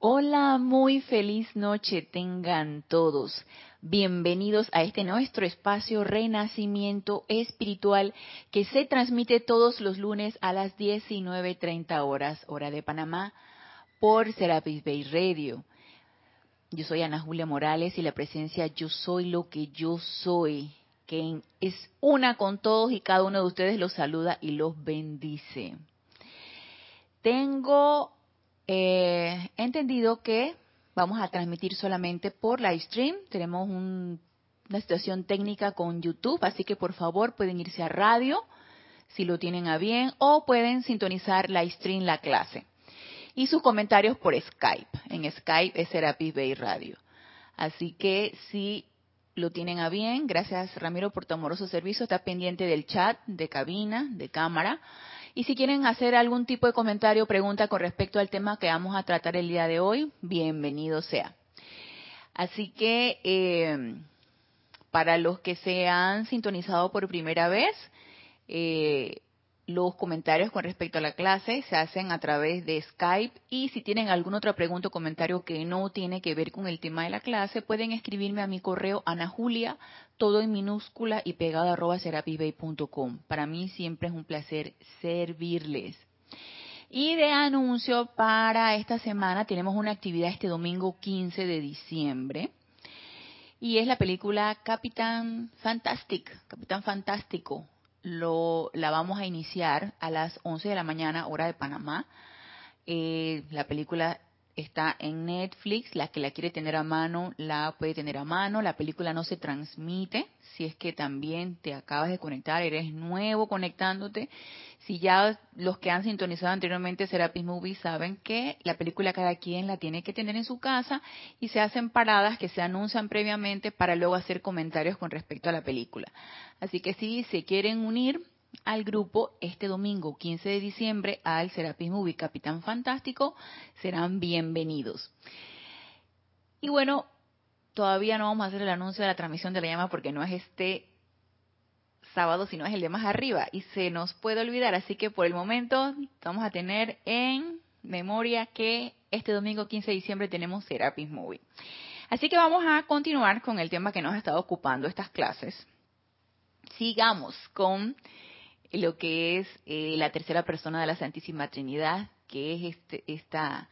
Hola, muy feliz noche tengan todos. Bienvenidos a este nuestro espacio Renacimiento Espiritual que se transmite todos los lunes a las 19.30 horas, hora de Panamá, por Serapis Bay Radio. Yo soy Ana Julia Morales y la presencia Yo Soy lo que yo soy, que es una con todos y cada uno de ustedes los saluda y los bendice. Tengo eh, he entendido que vamos a transmitir solamente por live stream. Tenemos una situación técnica con YouTube, así que por favor pueden irse a radio si lo tienen a bien o pueden sintonizar live stream la clase. Y sus comentarios por Skype. En Skype es Serapis Bay Radio. Así que si lo tienen a bien, gracias Ramiro por tu amoroso servicio, está pendiente del chat, de cabina, de cámara. Y si quieren hacer algún tipo de comentario o pregunta con respecto al tema que vamos a tratar el día de hoy, bienvenido sea. Así que eh, para los que se han sintonizado por primera vez, eh, los comentarios con respecto a la clase se hacen a través de Skype y si tienen alguna otra pregunta o comentario que no tiene que ver con el tema de la clase, pueden escribirme a mi correo anajulia, todo en minúscula y pegado arroba serapisbay.com. Para mí siempre es un placer servirles. Y de anuncio para esta semana tenemos una actividad este domingo 15 de diciembre y es la película Capitán Fantastic, Capitán Fantástico, lo, la vamos a iniciar a las 11 de la mañana, hora de Panamá. Eh, la película está en Netflix, la que la quiere tener a mano la puede tener a mano, la película no se transmite, si es que también te acabas de conectar, eres nuevo conectándote, si ya los que han sintonizado anteriormente Serapis Movie saben que la película cada quien la tiene que tener en su casa y se hacen paradas que se anuncian previamente para luego hacer comentarios con respecto a la película. Así que si se quieren unir, al grupo este domingo 15 de diciembre al Serapis Movie Capitán Fantástico, serán bienvenidos. Y bueno, todavía no vamos a hacer el anuncio de la transmisión de la llama porque no es este sábado, sino es el de más arriba y se nos puede olvidar, así que por el momento vamos a tener en memoria que este domingo 15 de diciembre tenemos Serapis Movie. Así que vamos a continuar con el tema que nos ha estado ocupando estas clases. Sigamos con lo que es eh, la tercera persona de la Santísima Trinidad, que es este, esta,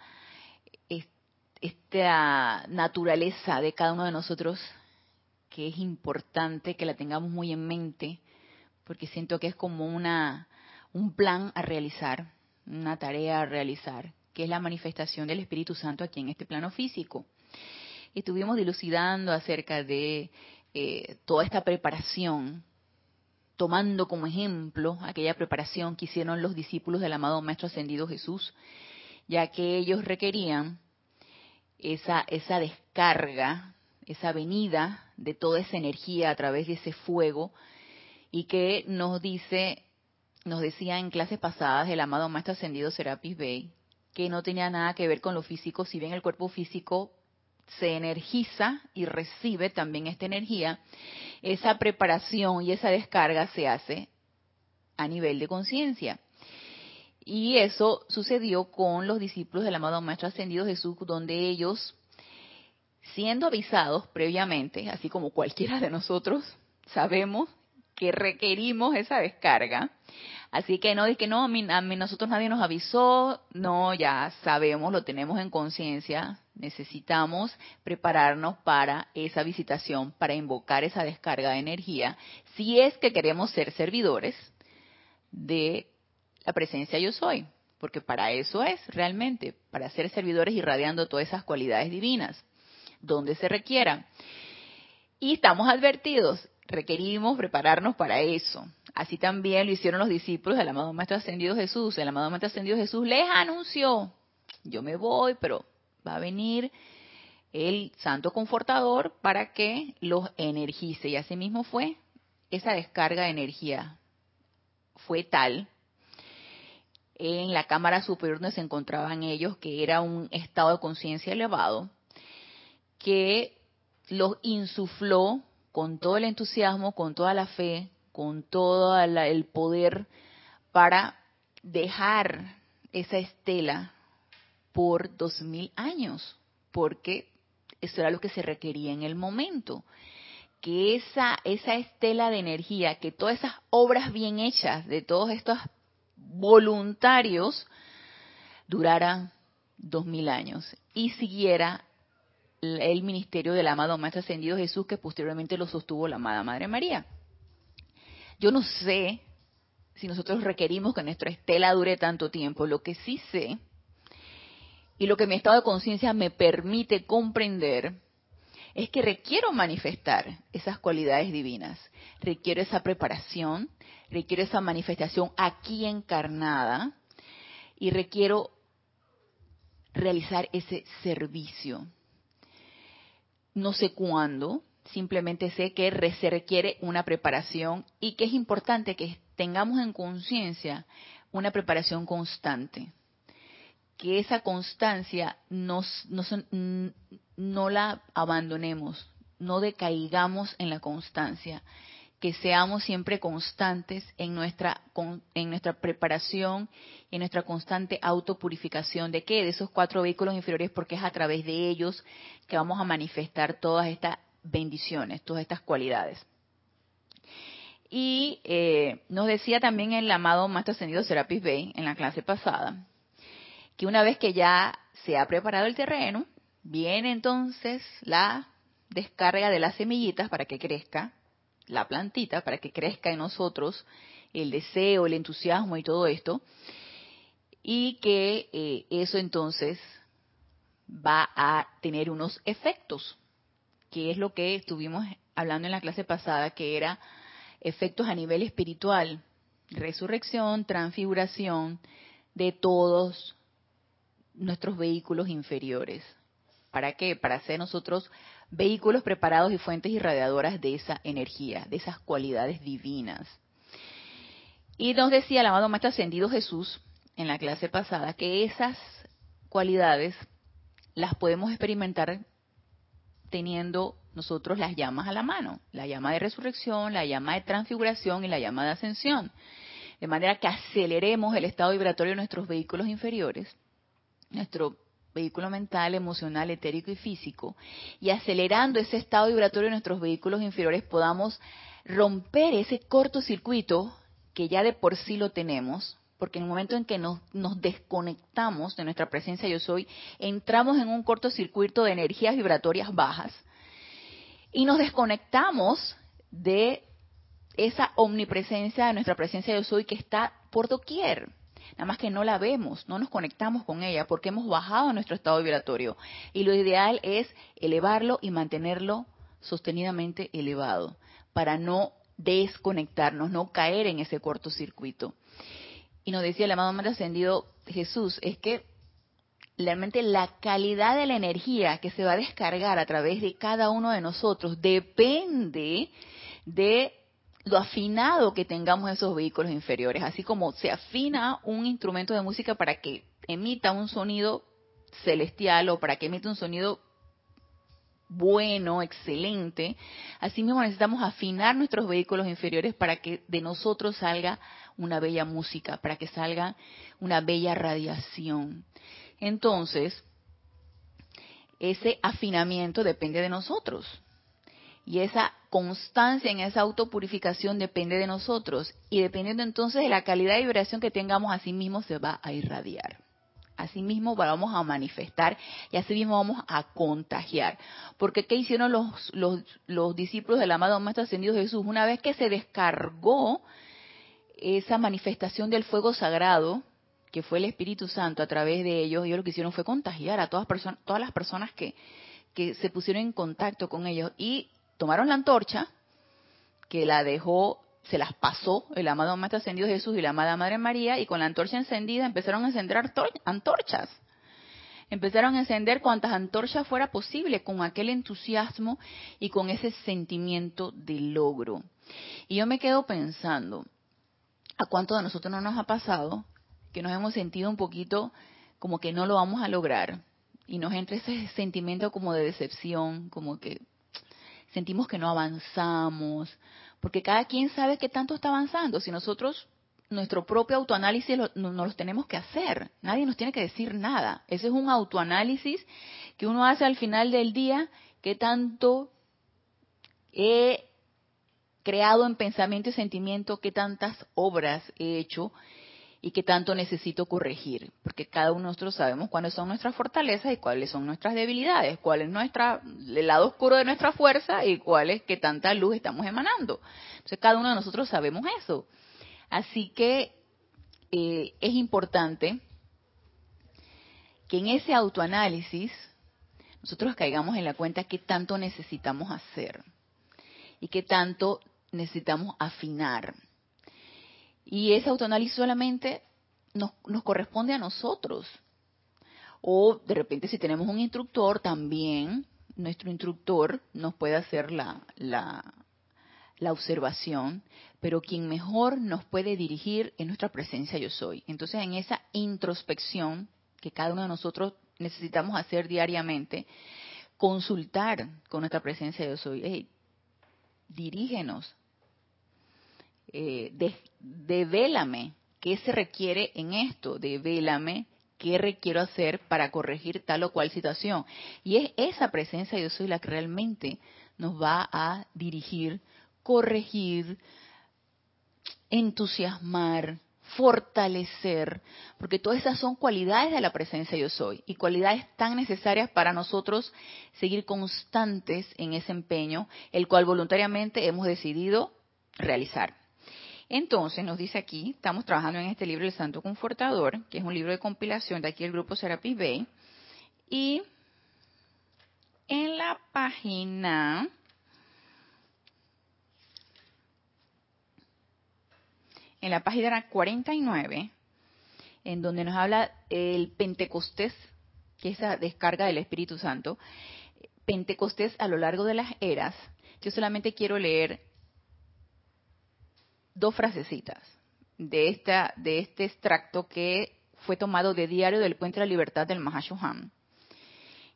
esta naturaleza de cada uno de nosotros, que es importante que la tengamos muy en mente, porque siento que es como una, un plan a realizar, una tarea a realizar, que es la manifestación del Espíritu Santo aquí en este plano físico. Estuvimos dilucidando acerca de eh, toda esta preparación tomando como ejemplo aquella preparación que hicieron los discípulos del amado Maestro Ascendido Jesús, ya que ellos requerían esa, esa descarga, esa venida de toda esa energía a través de ese fuego, y que nos dice, nos decía en clases pasadas el amado Maestro Ascendido Serapis Bey, que no tenía nada que ver con lo físico, si bien el cuerpo físico se energiza y recibe también esta energía, esa preparación y esa descarga se hace a nivel de conciencia. Y eso sucedió con los discípulos del amado Maestro Ascendido Jesús, donde ellos, siendo avisados previamente, así como cualquiera de nosotros, sabemos que requerimos esa descarga. Así que no es que no, a mí, a mí nosotros nadie nos avisó, no, ya sabemos, lo tenemos en conciencia, necesitamos prepararnos para esa visitación, para invocar esa descarga de energía, si es que queremos ser servidores de la presencia yo soy, porque para eso es realmente, para ser servidores irradiando todas esas cualidades divinas, donde se requieran. Y estamos advertidos, requerimos prepararnos para eso. Así también lo hicieron los discípulos del amado Maestro Ascendido Jesús. El amado Maestro Ascendido Jesús les anunció, yo me voy, pero va a venir el Santo Confortador para que los energice. Y así mismo fue esa descarga de energía. Fue tal en la cámara superior donde se encontraban ellos, que era un estado de conciencia elevado, que los insufló con todo el entusiasmo, con toda la fe, con todo el poder para dejar esa estela por dos mil años, porque eso era lo que se requería en el momento. Que esa, esa estela de energía, que todas esas obras bien hechas de todos estos voluntarios durara dos mil años y siguiera el ministerio del amado Maestro Ascendido Jesús que posteriormente lo sostuvo la amada Madre María. Yo no sé si nosotros requerimos que nuestra estela dure tanto tiempo. Lo que sí sé y lo que mi estado de conciencia me permite comprender es que requiero manifestar esas cualidades divinas. Requiero esa preparación, requiero esa manifestación aquí encarnada y requiero realizar ese servicio. No sé cuándo, simplemente sé que se requiere una preparación y que es importante que tengamos en conciencia una preparación constante. Que esa constancia nos, no la abandonemos, no decaigamos en la constancia, que seamos siempre constantes en nuestra, en nuestra preparación, en nuestra constante autopurificación de qué? De esos cuatro vehículos inferiores, porque es a través de ellos que vamos a manifestar todas estas bendiciones, todas estas cualidades. Y eh, nos decía también el amado Maestro Ascendido Serapis Bey en la clase pasada, que una vez que ya se ha preparado el terreno, viene entonces la descarga de las semillitas para que crezca la plantita, para que crezca en nosotros el deseo, el entusiasmo y todo esto, y que eh, eso entonces va a tener unos efectos, que es lo que estuvimos hablando en la clase pasada, que era efectos a nivel espiritual, resurrección, transfiguración de todos nuestros vehículos inferiores. ¿Para qué? Para ser nosotros vehículos preparados y fuentes irradiadoras de esa energía, de esas cualidades divinas. Y nos decía el amado Maestro Ascendido Jesús en la clase pasada que esas cualidades las podemos experimentar teniendo nosotros las llamas a la mano, la llama de resurrección, la llama de transfiguración y la llama de ascensión. De manera que aceleremos el estado vibratorio de nuestros vehículos inferiores, nuestro vehículo mental, emocional, etérico y físico, y acelerando ese estado vibratorio de nuestros vehículos inferiores podamos romper ese cortocircuito que ya de por sí lo tenemos, porque en el momento en que nos, desconectamos de nuestra presencia yo soy, entramos en un cortocircuito de energías vibratorias bajas y nos desconectamos de esa omnipresencia de nuestra presencia yo soy que está por doquier nada más que no la vemos, no nos conectamos con ella porque hemos bajado nuestro estado vibratorio. Y lo ideal es elevarlo y mantenerlo sostenidamente elevado para no desconectarnos, no caer en ese cortocircuito. Y nos decía el amado más ascendido Jesús, es que realmente la calidad de la energía que se va a descargar a través de cada uno de nosotros depende de lo afinado que tengamos esos vehículos inferiores, así como se afina un instrumento de música para que emita un sonido celestial o para que emita un sonido bueno, excelente, así mismo necesitamos afinar nuestros vehículos inferiores para que de nosotros salga una bella música, para que salga una bella radiación. Entonces, ese afinamiento depende de nosotros. Y esa constancia en esa autopurificación depende de nosotros. Y dependiendo entonces de la calidad de vibración que tengamos, así mismo se va a irradiar. Así mismo vamos a manifestar y así mismo vamos a contagiar. Porque ¿qué hicieron los, los, los discípulos del amado Maestro Ascendido Jesús? Una vez que se descargó esa manifestación del fuego sagrado, que fue el Espíritu Santo a través de ellos, ellos lo que hicieron fue contagiar a todas, todas las personas que, que se pusieron en contacto con ellos. Y tomaron la antorcha, que la dejó, se las pasó el amado Maestro Ascendido Jesús y la amada Madre María, y con la antorcha encendida empezaron a encender antorchas. Empezaron a encender cuantas antorchas fuera posible, con aquel entusiasmo y con ese sentimiento de logro. Y yo me quedo pensando, ¿a cuánto de nosotros no nos ha pasado que nos hemos sentido un poquito como que no lo vamos a lograr? Y nos entra ese sentimiento como de decepción, como que sentimos que no avanzamos, porque cada quien sabe qué tanto está avanzando. Si nosotros nuestro propio autoanálisis no, no, los tenemos que hacer. Nadie nos tiene que decir nada. Ese es un autoanálisis que uno hace al final del día, que tanto he creado en pensamiento y sentimiento, qué tantas obras he hecho y qué tanto necesito corregir, porque cada uno de nosotros sabemos cuáles son nuestras fortalezas y cuáles son nuestras debilidades, cuál es nuestra, el lado oscuro de nuestra fuerza y cuál es qué tanta luz estamos emanando. Entonces cada uno de nosotros sabemos eso. Así que eh, es importante que en ese autoanálisis nosotros caigamos en la cuenta qué tanto necesitamos hacer y qué tanto necesitamos afinar. Y ese autoanálisis solamente nos, nos corresponde a nosotros. O de repente si tenemos un instructor, también nuestro instructor nos puede hacer la, la, la observación, pero quien mejor nos puede dirigir es nuestra presencia yo soy. Entonces en esa introspección que cada uno de nosotros necesitamos hacer diariamente, consultar con nuestra presencia yo soy, dirígenos, eh, de, devélame qué se requiere en esto, devélame qué requiero hacer para corregir tal o cual situación. Y es esa presencia yo soy la que realmente nos va a dirigir, corregir, entusiasmar, fortalecer, porque todas esas son cualidades de la presencia yo soy y cualidades tan necesarias para nosotros seguir constantes en ese empeño, el cual voluntariamente hemos decidido realizar. Entonces nos dice aquí, estamos trabajando en este libro El Santo Confortador, que es un libro de compilación de aquí el grupo Serapis Bay, y en la página en la página 49, en donde nos habla el Pentecostés, que es la descarga del Espíritu Santo, Pentecostés a lo largo de las eras, yo solamente quiero leer dos frasecitas de, esta, de este extracto que fue tomado de Diario del Puente de la Libertad del Mahashohan.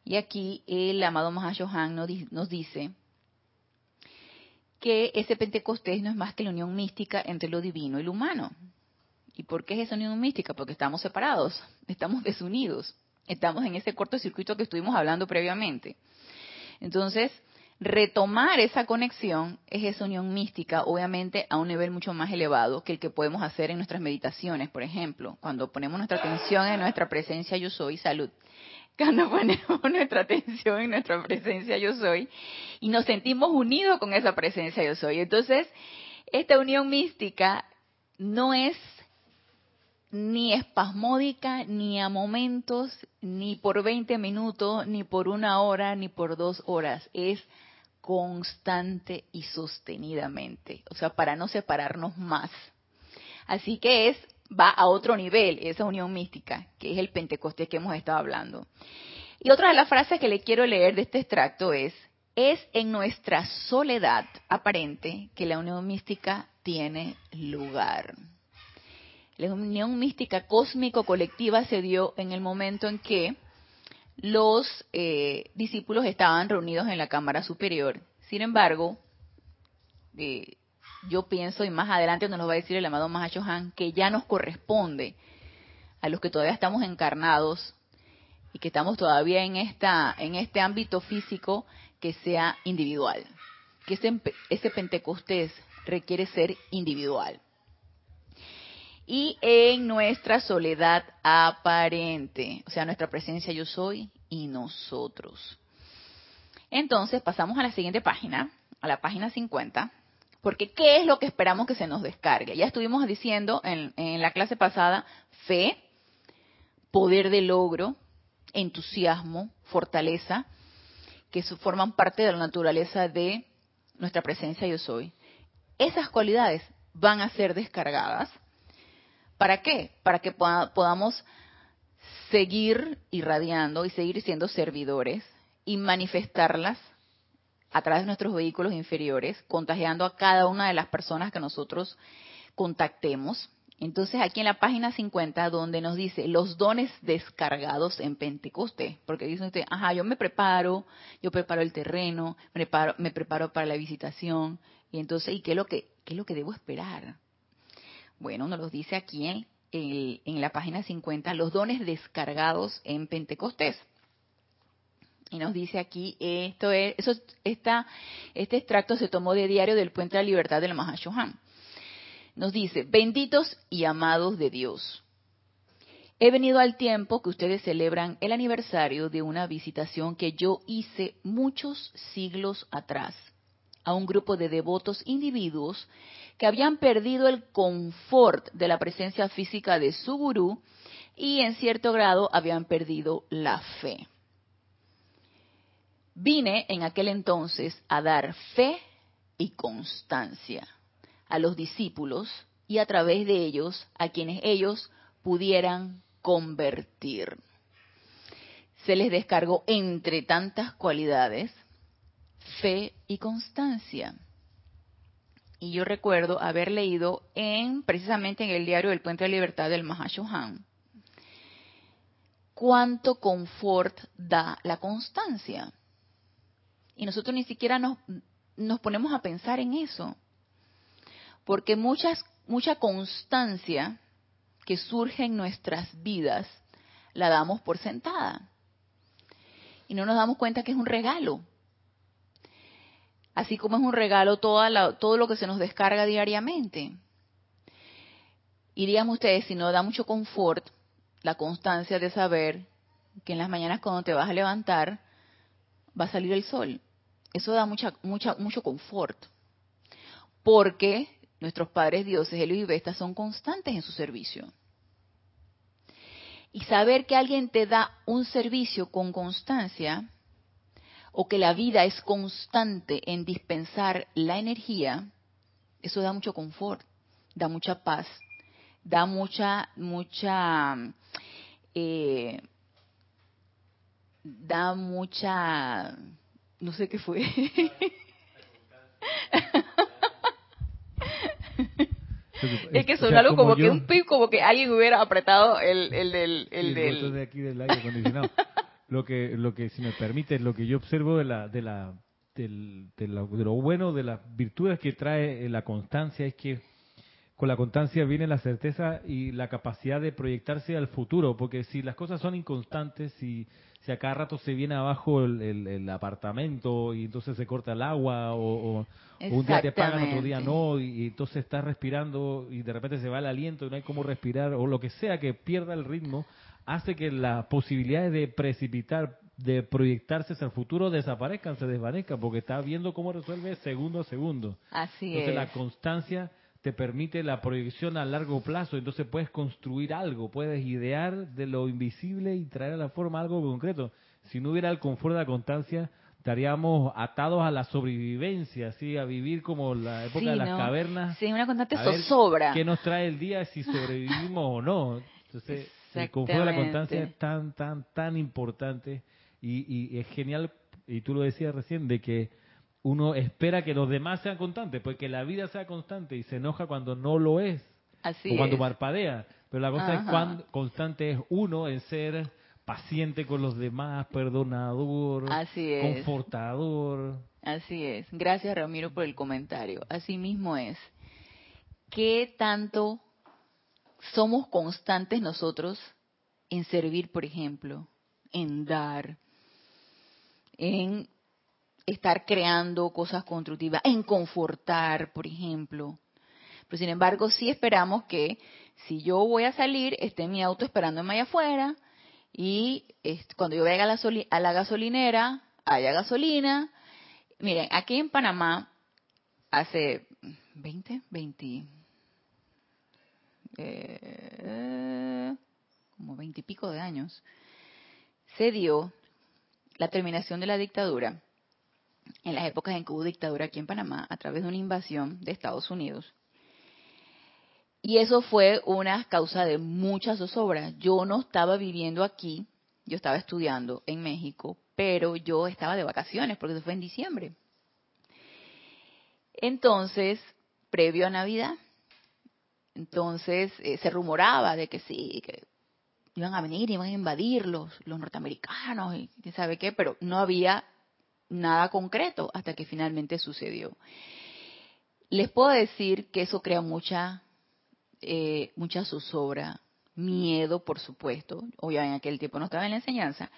Y aquí el amado Mahashohan nos dice que ese Pentecostés no es más que la unión mística entre lo divino y lo humano. ¿Y por qué es esa unión mística? Porque estamos separados, estamos desunidos, estamos en ese cortocircuito que estuvimos hablando previamente. Entonces, retomar esa conexión es esa unión mística, obviamente a un nivel mucho más elevado que el que podemos hacer en nuestras meditaciones, por ejemplo, cuando ponemos nuestra atención en nuestra presencia yo soy, salud, cuando ponemos nuestra atención en nuestra presencia yo soy y nos sentimos unidos con esa presencia yo soy. Entonces, esta unión mística no es ni espasmódica, ni a momentos, ni por 20 minutos, ni por una hora, ni por dos horas. Es constante y sostenidamente, o sea, para no separarnos más. Así que es va a otro nivel, esa unión mística, que es el Pentecostés que hemos estado hablando. Y otra de las frases que le quiero leer de este extracto es, es en nuestra soledad aparente que la unión mística tiene lugar. La unión mística cósmico-colectiva se dio en el momento en que los eh, discípulos estaban reunidos en la cámara superior. Sin embargo, eh, yo pienso, y más adelante nos lo va a decir el amado Mahacho Han, que ya nos corresponde a los que todavía estamos encarnados y que estamos todavía en esta en este ámbito físico que sea individual que ese, ese pentecostés requiere ser individual y en nuestra soledad aparente o sea nuestra presencia yo soy y nosotros entonces pasamos a la siguiente página a la página 50 porque ¿qué es lo que esperamos que se nos descargue? Ya estuvimos diciendo en, la clase pasada fe, poder de logro, entusiasmo, fortaleza, que forman parte de la naturaleza de nuestra presencia yo soy. Esas cualidades van a ser descargadas. ¿Para qué? Para que podamos seguir irradiando y seguir siendo servidores y manifestarlas a través de nuestros vehículos inferiores, contagiando a cada una de las personas que nosotros contactemos. Entonces aquí en la página 50 donde nos dice los dones descargados en Pentecostés, porque dice usted, ajá, yo me preparo, yo preparo el terreno, me preparo, me preparo para la visitación, y entonces, ¿y qué es lo que, qué es lo que debo esperar? Bueno, nos los dice aquí en, en la página 50, los dones descargados en Pentecostés. Y nos dice aquí, esto es, eso, esta, este extracto se tomó de diario del Puente de la Libertad del Mahashohan. Nos dice, benditos y amados de Dios. He venido al tiempo que ustedes celebran el aniversario de una visitación que yo hice muchos siglos atrás a un grupo de devotos individuos que habían perdido el confort de la presencia física de su gurú y en cierto grado habían perdido la fe. Vine en aquel entonces a dar fe y constancia a los discípulos y a través de ellos a quienes ellos pudieran convertir. Se les descargó entre tantas cualidades fe y constancia. Y yo recuerdo haber leído en precisamente en el diario del Puente de Libertad del Mahashohan cuánto confort da la constancia. Y nosotros ni siquiera nos, nos ponemos a pensar en eso. Porque muchas, mucha constancia que surge en nuestras vidas la damos por sentada. Y no nos damos cuenta que es un regalo. Así como es un regalo todo lo que se nos descarga diariamente. Iríamos ustedes, si no da mucho confort, la constancia de saber que en las mañanas cuando te vas a levantar va a salir el sol. Eso da mucha, mucha, mucho confort. Porque nuestros padres dioses, Helios y Vesta, son constantes en su servicio. Y saber que alguien te da un servicio con constancia, o que la vida es constante en dispensar la energía, eso da mucho confort, da mucha paz, da mucha, mucha, eh, da mucha no sé qué fue. es que sonó algo como, que un pip, como que alguien hubiera apretado el, el del... El del... de aquí del aire acondicionado. Lo que, lo que, si me permite, lo que yo observo de la, de la, del, de, lo, de lo bueno, de las virtudes que trae la constancia es que con la constancia viene la certeza y la capacidad de proyectarse al futuro, porque si las cosas son inconstantes, si si a cada rato se viene abajo el, apartamento y entonces se corta el agua o, un día te pagan, otro día no, y, entonces estás respirando y de repente se va el aliento y no hay cómo respirar o lo que sea que pierda el ritmo, hace que las posibilidades de precipitar, de proyectarse hacia el futuro desaparezcan, se desvanezcan, porque estás viendo cómo resuelve segundo a segundo. Así entonces la constancia te permite la proyección a largo plazo, entonces puedes construir algo, puedes idear de lo invisible y traer a la forma algo concreto. Si no hubiera el confort de la constancia, estaríamos atados a la sobrevivencia, así a vivir como la época de las cavernas. Sí, una constante zozobra. ¿Qué nos trae el día si sobrevivimos o no? Entonces, el confort de la constancia es tan, tan, tan importante y, y es genial, y tú lo decías recién, de que uno espera que los demás sean constantes, porque la vida sea constante y se enoja cuando no lo es, Así o cuando parpadea. Pero la cosa es cuán constante es uno en ser paciente con los demás, perdonador, confortador. Así es. Gracias Ramiro por el comentario. Así mismo es. ¿Qué tanto somos constantes nosotros en servir, por ejemplo, en dar, en estar creando cosas constructivas, en confortar, por ejemplo. Pero sin embargo, sí esperamos que si yo voy a salir, esté mi auto esperándome allá afuera y cuando yo vaya a la, gasolinera, haya gasolina. Miren, aquí en Panamá, hace 20, 20, eh, como 20 y pico de años, se dio la terminación de la dictadura en las épocas en que hubo dictadura aquí en Panamá a través de una invasión de Estados Unidos. Y eso fue una causa de muchas zozobras. Yo no estaba viviendo aquí, yo estaba estudiando en México, pero yo estaba de vacaciones porque eso fue en diciembre. Entonces, previo a Navidad, entonces eh, se rumoraba de que sí, que iban a venir, iban a invadir los, norteamericanos y quién sabe qué, pero no había nada concreto hasta que finalmente sucedió. Les puedo decir que eso crea mucha eh, mucha zozobra, miedo, por supuesto. Obviamente en aquel tiempo no estaba en la enseñanza.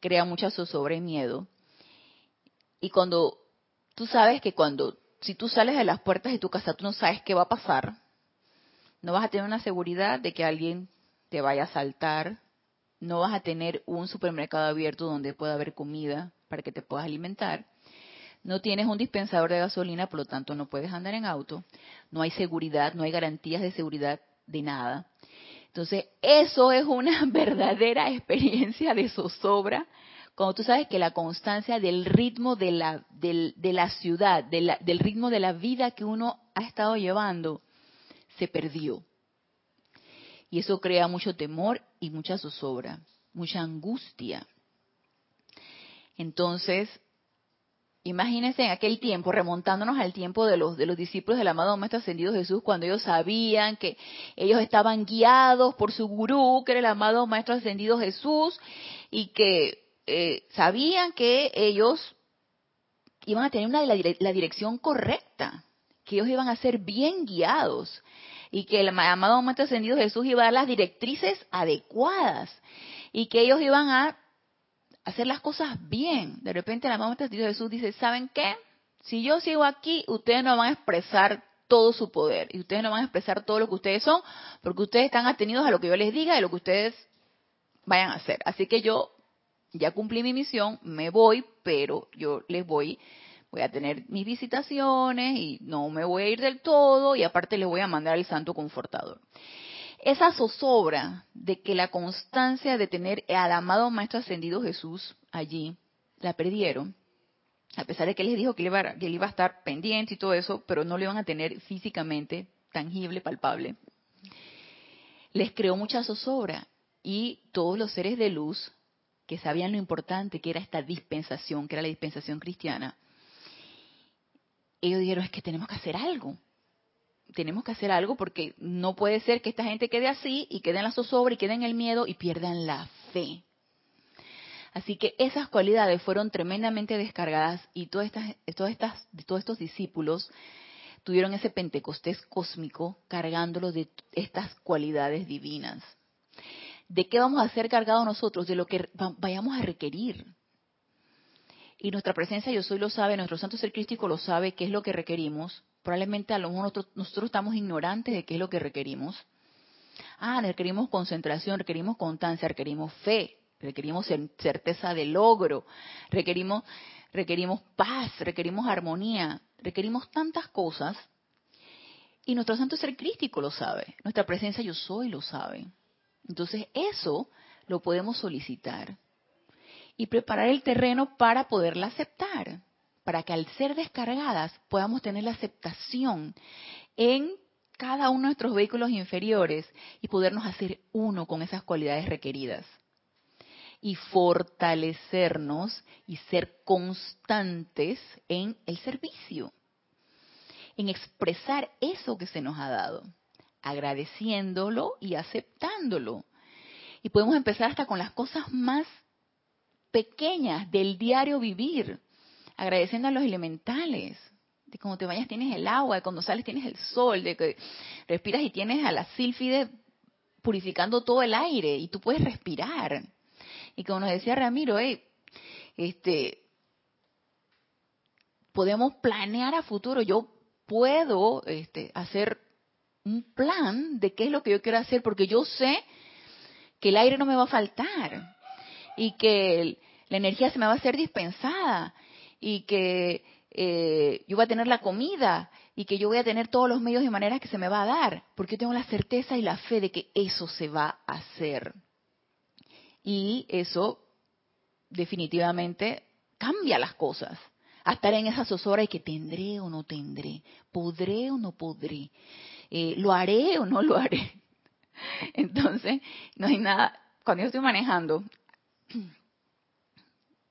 Crea mucha zozobra y miedo. Y cuando tú sabes que cuando, si tú sales de las puertas de tu casa, tú no sabes qué va a pasar, no vas a tener una seguridad de que alguien te vaya a asaltar, no vas a tener un supermercado abierto donde pueda haber comida para que te puedas alimentar, no tienes un dispensador de gasolina, por lo tanto no puedes andar en auto, no hay seguridad, no hay garantías de seguridad de nada. Entonces, eso es una verdadera experiencia de zozobra, cuando tú sabes que la constancia del ritmo de la ciudad, del ritmo de la vida que uno ha estado llevando, se perdió. Y eso crea mucho temor y mucha zozobra, mucha angustia. Entonces, imagínense en aquel tiempo, remontándonos al tiempo de los, de los discípulos del amado Maestro Ascendido Jesús, cuando ellos sabían que ellos estaban guiados por su gurú, que era el amado Maestro Ascendido Jesús, y que eh, sabían que ellos iban a tener una, la dirección correcta, que ellos iban a ser bien guiados y que el amado Maestro Ascendido Jesús iba a dar las directrices adecuadas y que ellos iban a hacer las cosas bien. De repente el amado Maestro Ascendido Jesús dice, ¿saben qué? Si yo sigo aquí, ustedes no van a expresar todo su poder y ustedes no van a expresar todo lo que ustedes son porque ustedes están atenidos a lo que yo les diga y lo que ustedes vayan a hacer. Así que yo ya cumplí mi misión, me voy, pero yo les voy voy a tener mis visitaciones y no me voy a ir del todo y aparte les voy a mandar al santo confortador. Esa zozobra de que la constancia de tener al amado Maestro Ascendido Jesús allí, la perdieron, a pesar de que les dijo que él, iba, que él iba a estar pendiente y todo eso, pero no lo iban a tener físicamente tangible, palpable, les creó mucha zozobra y todos los seres de luz que sabían lo importante que era esta dispensación, que era la dispensación cristiana, ellos dijeron, es que tenemos que hacer algo. Tenemos que hacer algo porque no puede ser que esta gente quede así y quede en la zozobra y quede en el miedo y pierdan la fe. Así que esas cualidades fueron tremendamente descargadas y todas estas, todas estas, todos estos discípulos tuvieron ese Pentecostés cósmico cargándolo de estas cualidades divinas. ¿De qué vamos a ser cargados nosotros? De lo que vayamos a requerir y nuestra presencia yo soy lo sabe, nuestro santo ser crístico lo sabe, qué es lo que requerimos. Probablemente a lo mejor nosotros, estamos ignorantes de qué es lo que requerimos. Ah, requerimos concentración, requerimos constancia, requerimos fe, requerimos certeza de logro, requerimos, requerimos paz, requerimos armonía, requerimos tantas cosas. Y nuestro santo ser crístico lo sabe, nuestra presencia yo soy lo sabe. Entonces eso lo podemos solicitar y preparar el terreno para poderla aceptar, para que al ser descargadas podamos tener la aceptación en cada uno de nuestros vehículos inferiores y podernos hacer uno con esas cualidades requeridas. Y fortalecernos y ser constantes en el servicio, en expresar eso que se nos ha dado, agradeciéndolo y aceptándolo. Y podemos empezar hasta con las cosas más pequeñas del diario vivir, agradeciendo a los elementales, de cuando te bañas tienes el agua, de cuando sales tienes el sol, de que respiras y tienes a la sílfide purificando todo el aire y tú puedes respirar. Y como nos decía Ramiro, este, podemos planear a futuro. Yo puedo este, hacer un plan de qué es lo que yo quiero hacer porque yo sé que el aire no me va a faltar y que la energía se me va a ser dispensada y que eh, yo voy a tener la comida y que yo voy a tener todos los medios y maneras que se me va a dar, porque yo tengo la certeza y la fe de que eso se va a hacer. Y eso definitivamente cambia las cosas. A estar en esa zozobra de que tendré o no tendré, podré o no podré, eh, lo haré o no lo haré. Entonces, no hay nada, cuando yo estoy manejando,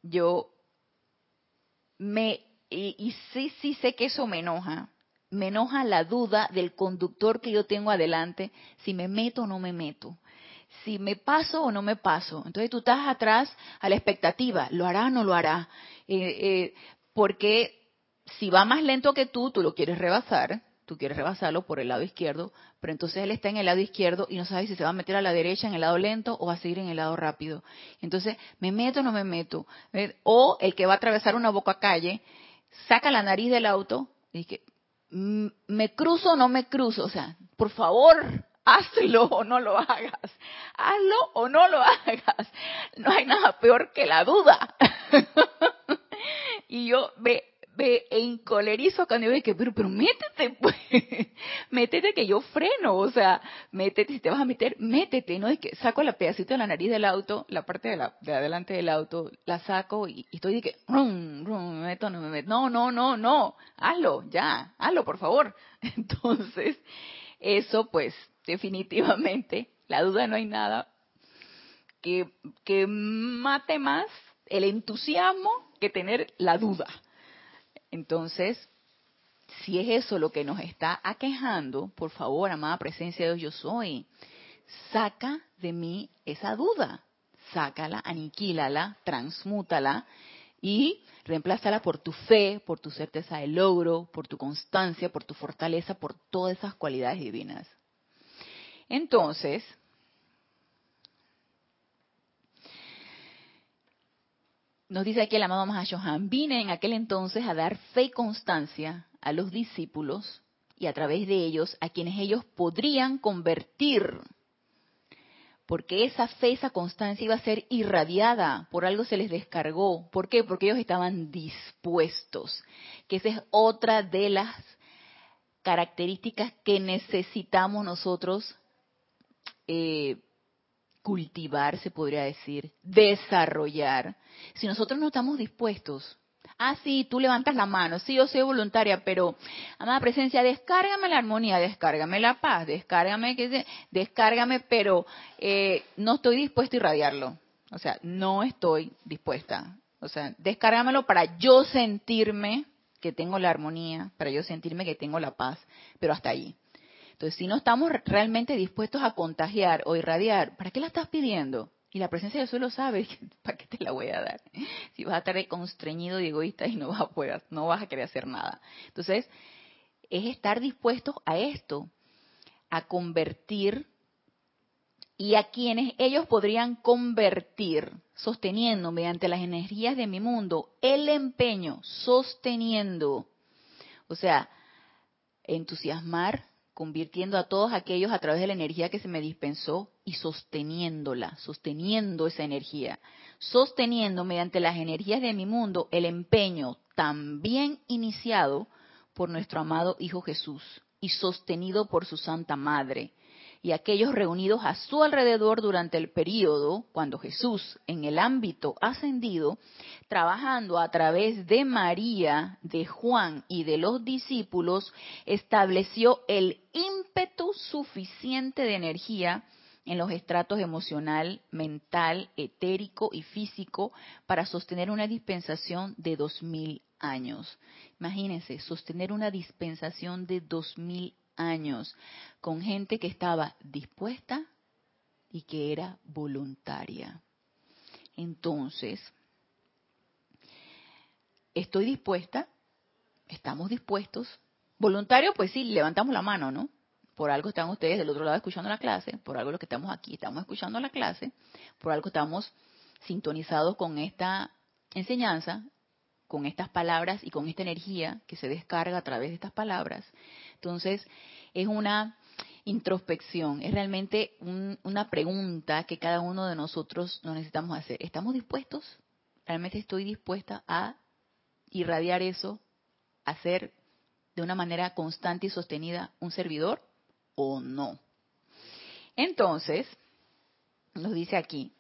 yo me, y, sí, sí sé que eso me enoja, me enoja la duda del conductor que yo tengo adelante, si me meto o no me meto, si me paso o no me paso. Entonces tú estás atrás a la expectativa, ¿lo hará o no lo hará? Eh, eh, porque si va más lento que tú, tú lo quieres rebasar, tú quieres rebasarlo por el lado izquierdo, pero entonces él está en el lado izquierdo y no sabe si se va a meter a la derecha en el lado lento o va a seguir en el lado rápido. Entonces, ¿me meto o no me meto? O el que va a atravesar una boca calle, saca la nariz del auto y dice, mm, ¿me cruzo o no me cruzo? O sea, por favor, hazlo o no lo hagas. Hazlo o no lo hagas. No hay nada peor que la duda. y yo ve me encolerizo cuando yo digo, pero, pero métete, pues, métete que yo freno, o sea, métete, si te vas a meter, métete, ¿no? Es que saco la pedacito de la nariz del auto, la parte de, la, de adelante del auto, la saco y, estoy de que, rum, rum, me meto, no me meto, no, no, no, no, hazlo, ya, hazlo, por favor. Entonces, eso pues, definitivamente, la duda no hay nada que, que mate más el entusiasmo que tener la duda. Entonces, si es eso lo que nos está aquejando, por favor, amada presencia de Dios, yo soy. Saca de mí esa duda. Sácala, aniquílala, transmútala y reemplázala por tu fe, por tu certeza de logro, por tu constancia, por tu fortaleza, por todas esas cualidades divinas. Entonces, Nos dice aquí el amado Mahashohan, vine en aquel entonces a dar fe y constancia a los discípulos y a través de ellos a quienes ellos podrían convertir. Porque esa fe, esa constancia iba a ser irradiada, por algo se les descargó. ¿Por qué? Porque ellos estaban dispuestos. Que esa es otra de las características que necesitamos nosotros eh, cultivar, se podría decir, desarrollar, si nosotros no estamos dispuestos, ah, sí, tú levantas la mano, sí, yo soy voluntaria, pero, amada presencia, descárgame la armonía, descárgame la paz, descárgame, que descárgame, pero eh, no estoy dispuesto a irradiarlo. O sea, no estoy dispuesta. O sea, descárgamelo para yo sentirme que tengo la armonía, para yo sentirme que tengo la paz, pero hasta ahí. Entonces, si no estamos realmente dispuestos a contagiar o irradiar, ¿para qué la estás pidiendo? Y la presencia de Dios lo sabe, ¿para qué te la voy a dar? Si vas a estar constreñido y egoísta y no vas a poder, no vas a querer hacer nada. Entonces, es estar dispuestos a esto, a convertir y a quienes ellos podrían convertir, sosteniendo mediante las energías de mi mundo el empeño, sosteniendo, o sea, entusiasmar, convirtiendo a todos aquellos a través de la energía que se me dispensó y sosteniéndola, sosteniendo esa energía, sosteniendo mediante las energías de mi mundo el empeño también iniciado por nuestro amado Hijo Jesús y sostenido por su Santa Madre, y aquellos reunidos a su alrededor durante el período cuando Jesús, en el ámbito ascendido, trabajando a través de María, de Juan y de los discípulos, estableció el ímpetu suficiente de energía en los estratos emocional, mental, etérico y físico para sostener una dispensación de dos mil años. Imagínense, sostener una dispensación de dos mil años con gente que estaba dispuesta y que era voluntaria. Entonces, estoy dispuesta, estamos dispuestos. Voluntario, pues sí, levantamos la mano, ¿no? Por algo están ustedes del otro lado escuchando la clase, por algo los que estamos aquí estamos escuchando la clase, por algo estamos sintonizados con esta enseñanza, con estas palabras y con esta energía que se descarga a través de estas palabras. Entonces, es una introspección, es realmente una pregunta que cada uno de nosotros nos necesitamos hacer. ¿Estamos dispuestos? ¿Realmente estoy dispuesta a irradiar eso, a ser de una manera constante y sostenida un servidor o no? Entonces, nos dice aquí,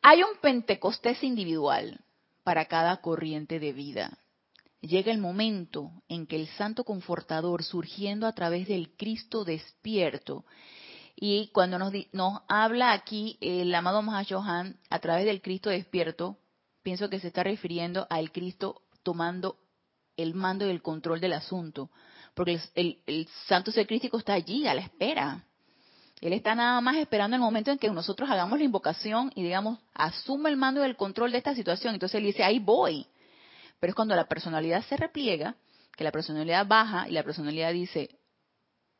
hay un Pentecostés individual para cada corriente de vida llega el momento en que el Santo Confortador, surgiendo a través del Cristo despierto, y cuando nos, nos habla aquí el amado Mahashohan a través del Cristo despierto, pienso que se está refiriendo al Cristo tomando el mando y el control del asunto, porque el, el Santo Ser está allí a la espera. Él está nada más esperando el momento en que nosotros hagamos la invocación y digamos, asume el mando y el control de esta situación. Entonces él dice, ahí voy. Pero es cuando la personalidad se repliega que la personalidad baja y la personalidad dice,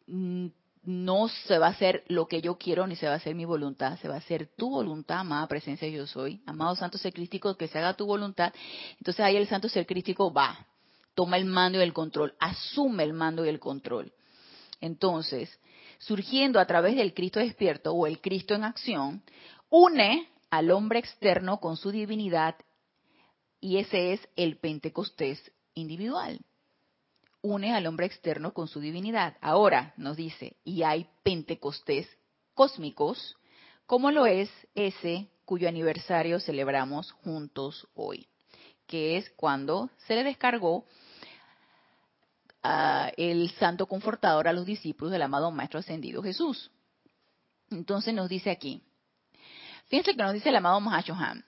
mm, no se va a hacer lo que yo quiero ni se va a hacer mi voluntad, se va a hacer tu voluntad, amada presencia yo soy, amado santo ser crístico, que se haga tu voluntad. Entonces ahí el santo ser crístico va, toma el mando y el control, asume el mando y el control. Entonces, surgiendo a través del Cristo despierto o el Cristo en acción, une al hombre externo con su divinidad y ese es el Pentecostés individual une al hombre externo con su divinidad. Ahora nos dice, y hay pentecostés cósmicos, como lo es ese cuyo aniversario celebramos juntos hoy, que es cuando se le descargó el santo confortador a los discípulos del amado Maestro Ascendido Jesús. Entonces nos dice aquí, fíjense que nos dice el amado Mahashohan,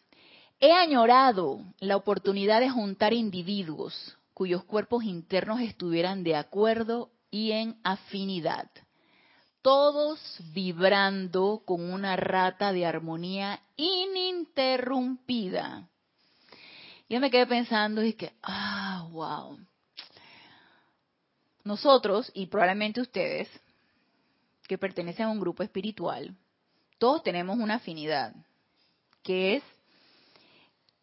he añorado la oportunidad de juntar individuos cuyos cuerpos internos estuvieran de acuerdo y en afinidad, todos vibrando con una rata de armonía ininterrumpida. Yo me quedé pensando y que, ah, wow. Nosotros, y probablemente ustedes, que pertenecen a un grupo espiritual, todos tenemos una afinidad, que es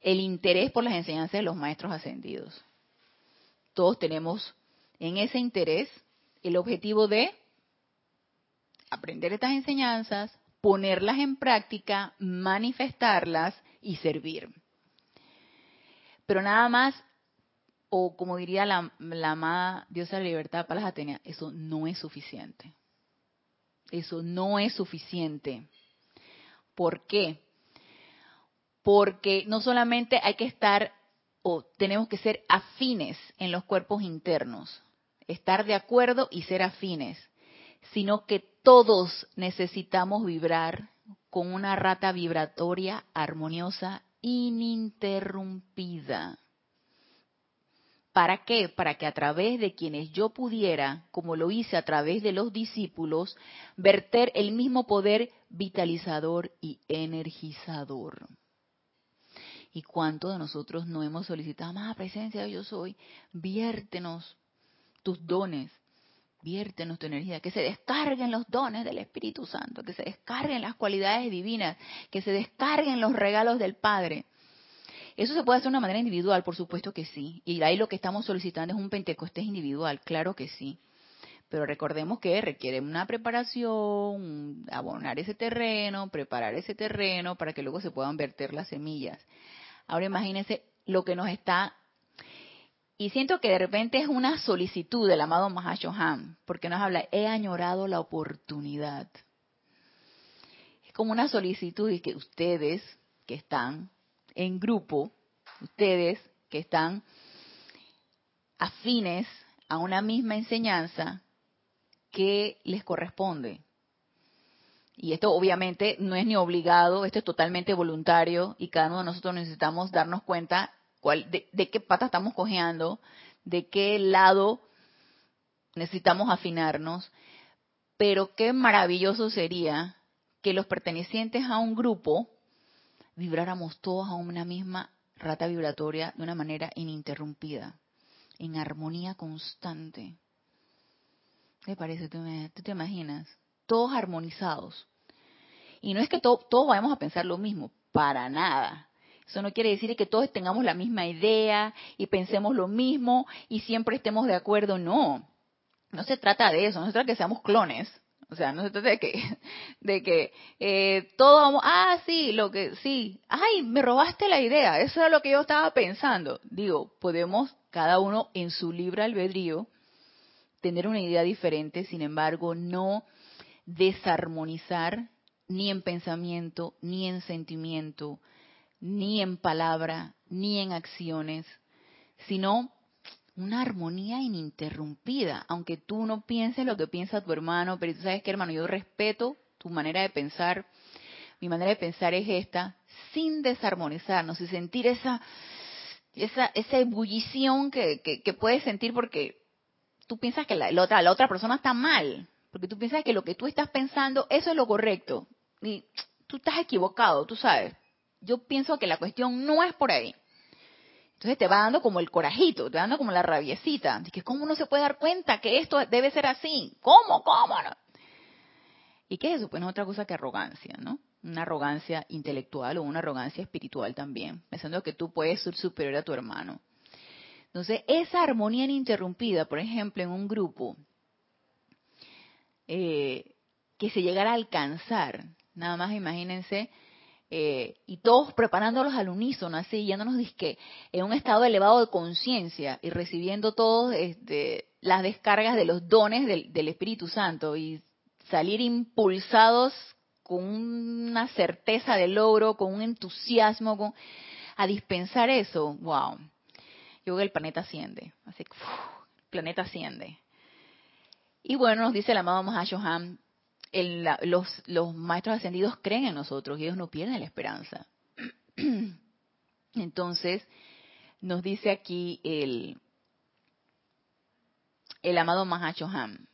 el interés por las enseñanzas de los maestros ascendidos todos tenemos en ese interés el objetivo de aprender estas enseñanzas, ponerlas en práctica, manifestarlas y servir. Pero nada más, o como diría la, amada diosa de la libertad, las Atenia, eso no es suficiente. Eso no es suficiente. ¿Por qué? Porque no solamente hay que estar o tenemos que ser afines en los cuerpos internos, estar de acuerdo y ser afines, sino que todos necesitamos vibrar con una rata vibratoria armoniosa ininterrumpida. ¿Para qué? Para que a través de quienes yo pudiera, como lo hice a través de los discípulos, verter el mismo poder vitalizador y energizador. ¿Y cuántos de nosotros no hemos solicitado más presencia de yo soy? Viértenos tus dones, viértenos tu energía, que se descarguen los dones del Espíritu Santo, que se descarguen las cualidades divinas, que se descarguen los regalos del Padre. Eso se puede hacer de una manera individual, por supuesto que sí. Y ahí lo que estamos solicitando es un Pentecostés individual, claro que sí. Pero recordemos que requiere una preparación, abonar ese terreno, preparar ese terreno para que luego se puedan verter las semillas. Ahora imagínense lo que nos está... Y siento que de repente es una solicitud del amado Mahashohan, porque nos habla, he añorado la oportunidad. Es como una solicitud y que ustedes que están en grupo, ustedes que están afines a una misma enseñanza que les corresponde. Y esto obviamente no es ni obligado, esto es totalmente voluntario y cada uno de nosotros necesitamos darnos cuenta cuál, de, qué pata estamos cojeando, de qué lado necesitamos afinarnos. Pero qué maravilloso sería que los pertenecientes a un grupo vibráramos todos a una misma rata vibratoria de una manera ininterrumpida, en armonía constante. ¿Qué parece? ¿Tú, te imaginas? Todos armonizados. Y no es que todos vayamos a pensar lo mismo, para nada. Eso no quiere decir que todos tengamos la misma idea y pensemos lo mismo y siempre estemos de acuerdo. No, no se trata de eso, no se trata de que seamos clones. O sea, no se trata de que, de que eh, todos vamos, ah, sí, lo que, sí, ay, me robaste la idea, eso era lo que yo estaba pensando. Digo, podemos cada uno en su libre albedrío tener una idea diferente, sin embargo, no desarmonizar ni en pensamiento, ni en sentimiento, ni en palabra, ni en acciones, sino una armonía ininterrumpida, aunque tú no pienses lo que piensa tu hermano, pero tú sabes que hermano, yo respeto tu manera de pensar, mi manera de pensar es esta, sin desarmonizarnos y sentir esa, esa, esa ebullición que, que, puedes sentir porque tú piensas que la, otra, la otra persona está mal, porque tú piensas que lo que tú estás pensando, eso es lo correcto, y tú estás equivocado, tú sabes. Yo pienso que la cuestión no es por ahí. Entonces te va dando como el corajito, te va dando como la rabiecita. De que cómo uno se puede dar cuenta que esto debe ser así. ¿Cómo? ¿Cómo? ¿Y qué es eso? Pues no es otra cosa que arrogancia, ¿no? Una arrogancia intelectual o una arrogancia espiritual también, pensando que tú puedes ser superior a tu hermano. Entonces, esa armonía ininterrumpida, por ejemplo, en un grupo, eh, que se llegara a alcanzar, nada más imagínense, eh, y todos preparándolos al unísono, así, yéndonos disque, en un estado elevado de conciencia y recibiendo todos este, las descargas de los dones del, del Espíritu Santo y salir impulsados con una certeza de logro, con un entusiasmo, a dispensar eso, wow. Yo creo que el planeta asciende, así que el planeta asciende. Y bueno, nos dice el amado Mahashohan, el, los, los maestros ascendidos creen en nosotros y ellos no pierden la esperanza. Entonces, nos dice aquí el, el amado Mahashohan,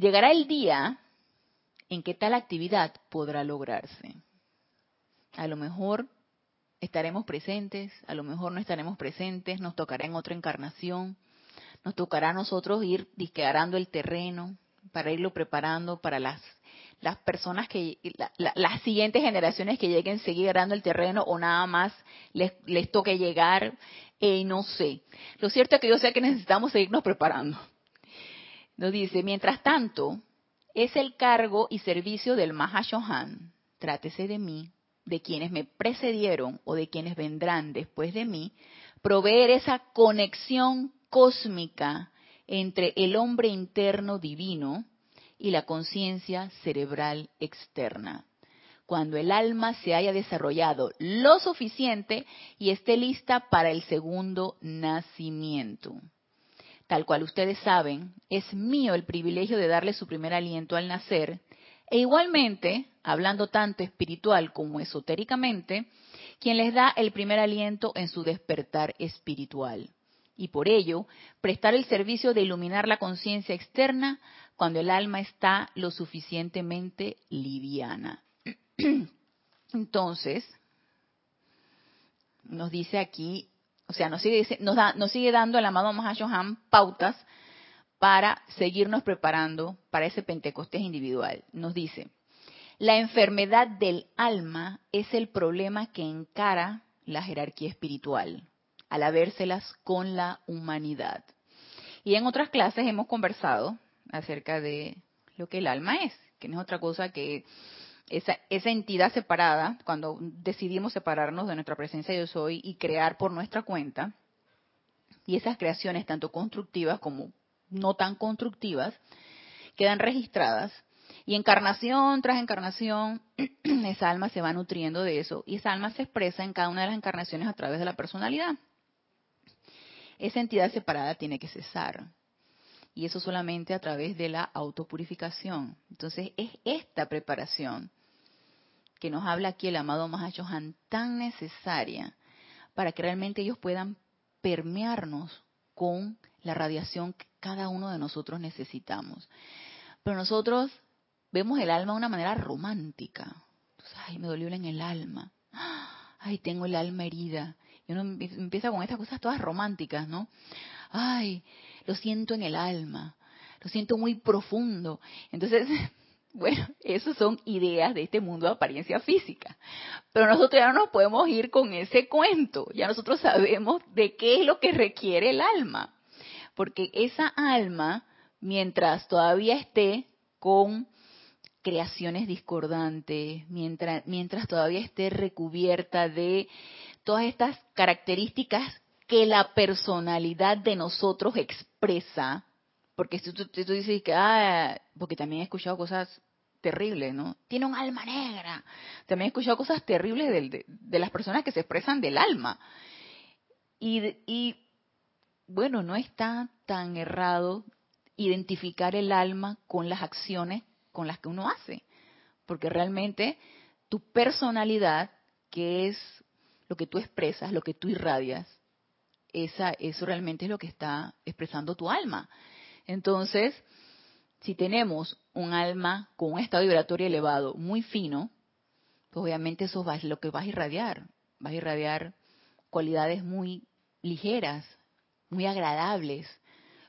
Llegará el día en que tal actividad podrá lograrse. A lo mejor estaremos presentes, a lo mejor no estaremos presentes, nos tocará en otra encarnación, nos tocará a nosotros ir disquearando el terreno para irlo preparando para las las personas que las siguientes generaciones que lleguen seguir arando el terreno o nada más les, les toque llegar, eh, no sé. Lo cierto es que yo sé que necesitamos seguirnos preparando. Nos dice, mientras tanto, es el cargo y servicio del Mahashohan, trátese de mí, de quienes me precedieron o de quienes vendrán después de mí, proveer esa conexión cósmica entre el hombre interno divino y la conciencia cerebral externa. Cuando el alma se haya desarrollado lo suficiente y esté lista para el segundo nacimiento tal cual ustedes saben, es mío el privilegio de darle su primer aliento al nacer, e igualmente, hablando tanto espiritual como esotéricamente, quien les da el primer aliento en su despertar espiritual. Y por ello, prestar el servicio de iluminar la conciencia externa cuando el alma está lo suficientemente liviana. Entonces, nos dice aquí o sea, nos sigue, nos, da, nos sigue dando pautas para seguirnos preparando para ese Pentecostés individual. Nos dice, la enfermedad del alma es el problema que encara la jerarquía espiritual, al habérselas con la humanidad. Y en otras clases hemos conversado acerca de lo que el alma es, que no es otra cosa que esa, esa entidad separada, cuando decidimos separarnos de nuestra presencia yo soy y crear por nuestra cuenta, y esas creaciones, tanto constructivas como no tan constructivas, quedan registradas. Y encarnación tras encarnación, esa alma se va nutriendo de eso y esa alma se expresa en cada una de las encarnaciones a través de la personalidad. Esa entidad separada tiene que cesar. Y eso solamente a través de la autopurificación. Entonces es esta preparación que nos habla aquí el amado Mahashohan tan necesaria para que realmente ellos puedan permearnos con la radiación que cada uno de nosotros necesitamos. Pero nosotros vemos el alma de una manera romántica. ay, me dolió en el alma. Ay, tengo el alma herida. Uno empieza con estas cosas todas románticas, ¿no? Ay, lo siento en el alma. Lo siento muy profundo. Entonces, bueno, esas son ideas de este mundo de apariencia física. Pero nosotros ya no nos podemos ir con ese cuento. Ya nosotros sabemos de qué es lo que requiere el alma. Porque esa alma, mientras todavía esté con creaciones discordantes, mientras, mientras todavía esté recubierta de todas estas características que la personalidad de nosotros expresa, porque si tú, dices que, ah, porque también he escuchado cosas terribles, ¿no? Tiene un alma negra. También he escuchado cosas terribles de, de, las personas que se expresan del alma. Y, y, bueno, no está tan errado identificar el alma con las acciones con las que uno hace, porque realmente tu personalidad, que es lo que tú expresas, lo que tú irradias, esa, eso realmente es lo que está expresando tu alma. Entonces, si tenemos un alma con un estado vibratorio elevado, muy fino, pues obviamente eso es lo que vas a irradiar. Vas a irradiar cualidades muy ligeras, muy agradables,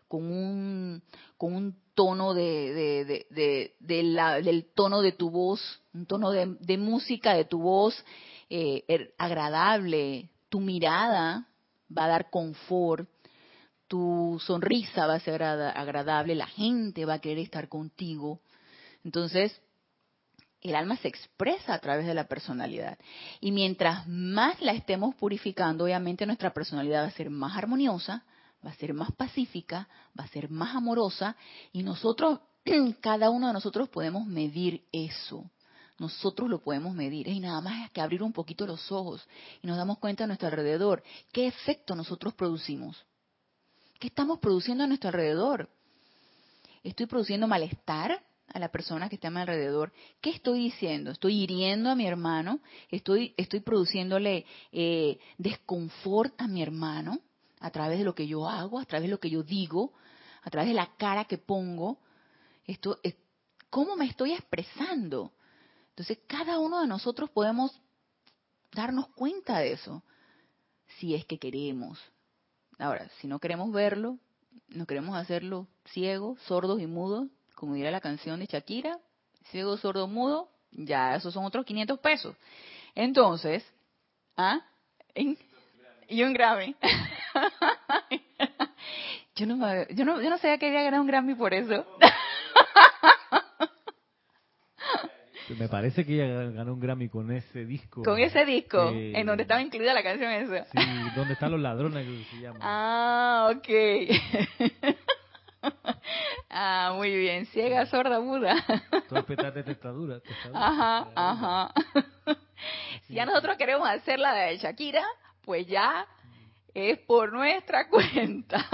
con un, con un tono de, del tono de tu voz, un tono de, música de tu voz eh, er, agradable, tu mirada va a dar confort, tu sonrisa va a ser agradable, la gente va a querer estar contigo. Entonces, el alma se expresa a través de la personalidad. Y mientras más la estemos purificando, obviamente nuestra personalidad va a ser más armoniosa, va a ser más pacífica, va a ser más amorosa y nosotros, cada uno de nosotros podemos medir eso. Nosotros lo podemos medir. Y nada más es que abrir un poquito los ojos y nos damos cuenta a nuestro alrededor qué efecto nosotros producimos. ¿Qué estamos produciendo a nuestro alrededor? ¿Estoy produciendo malestar a la persona que está a mi alrededor? ¿Qué estoy diciendo? ¿Estoy hiriendo a mi hermano? ¿Estoy, estoy produciéndole eh, desconfort a mi hermano? a través de lo que yo hago, a través de lo que yo digo, a través de la cara que pongo. Esto, ¿Cómo me estoy expresando? Entonces, cada uno de nosotros podemos darnos cuenta de eso, si es que queremos. Ahora, si no queremos verlo, no queremos hacerlo ciegos, sordos y mudos, como dirá la canción de Shakira, ciego, sordo, mudo, ya esos son otros 500 pesos. Entonces, ¿ah? y un Grammy. yo, no yo, no, yo no sabía que había ganado un Grammy por eso. Me parece que ella ganó un Grammy con ese disco. Con ese disco, eh, en donde estaba incluida la canción esa. Sí, donde están los ladrones, que se llama. Ah, ok. ah, muy bien. Ciega, sorda, muda. Todo de testadura. Ajá, ajá. Si ya nosotros queremos hacer la de Shakira, pues ya es por nuestra cuenta.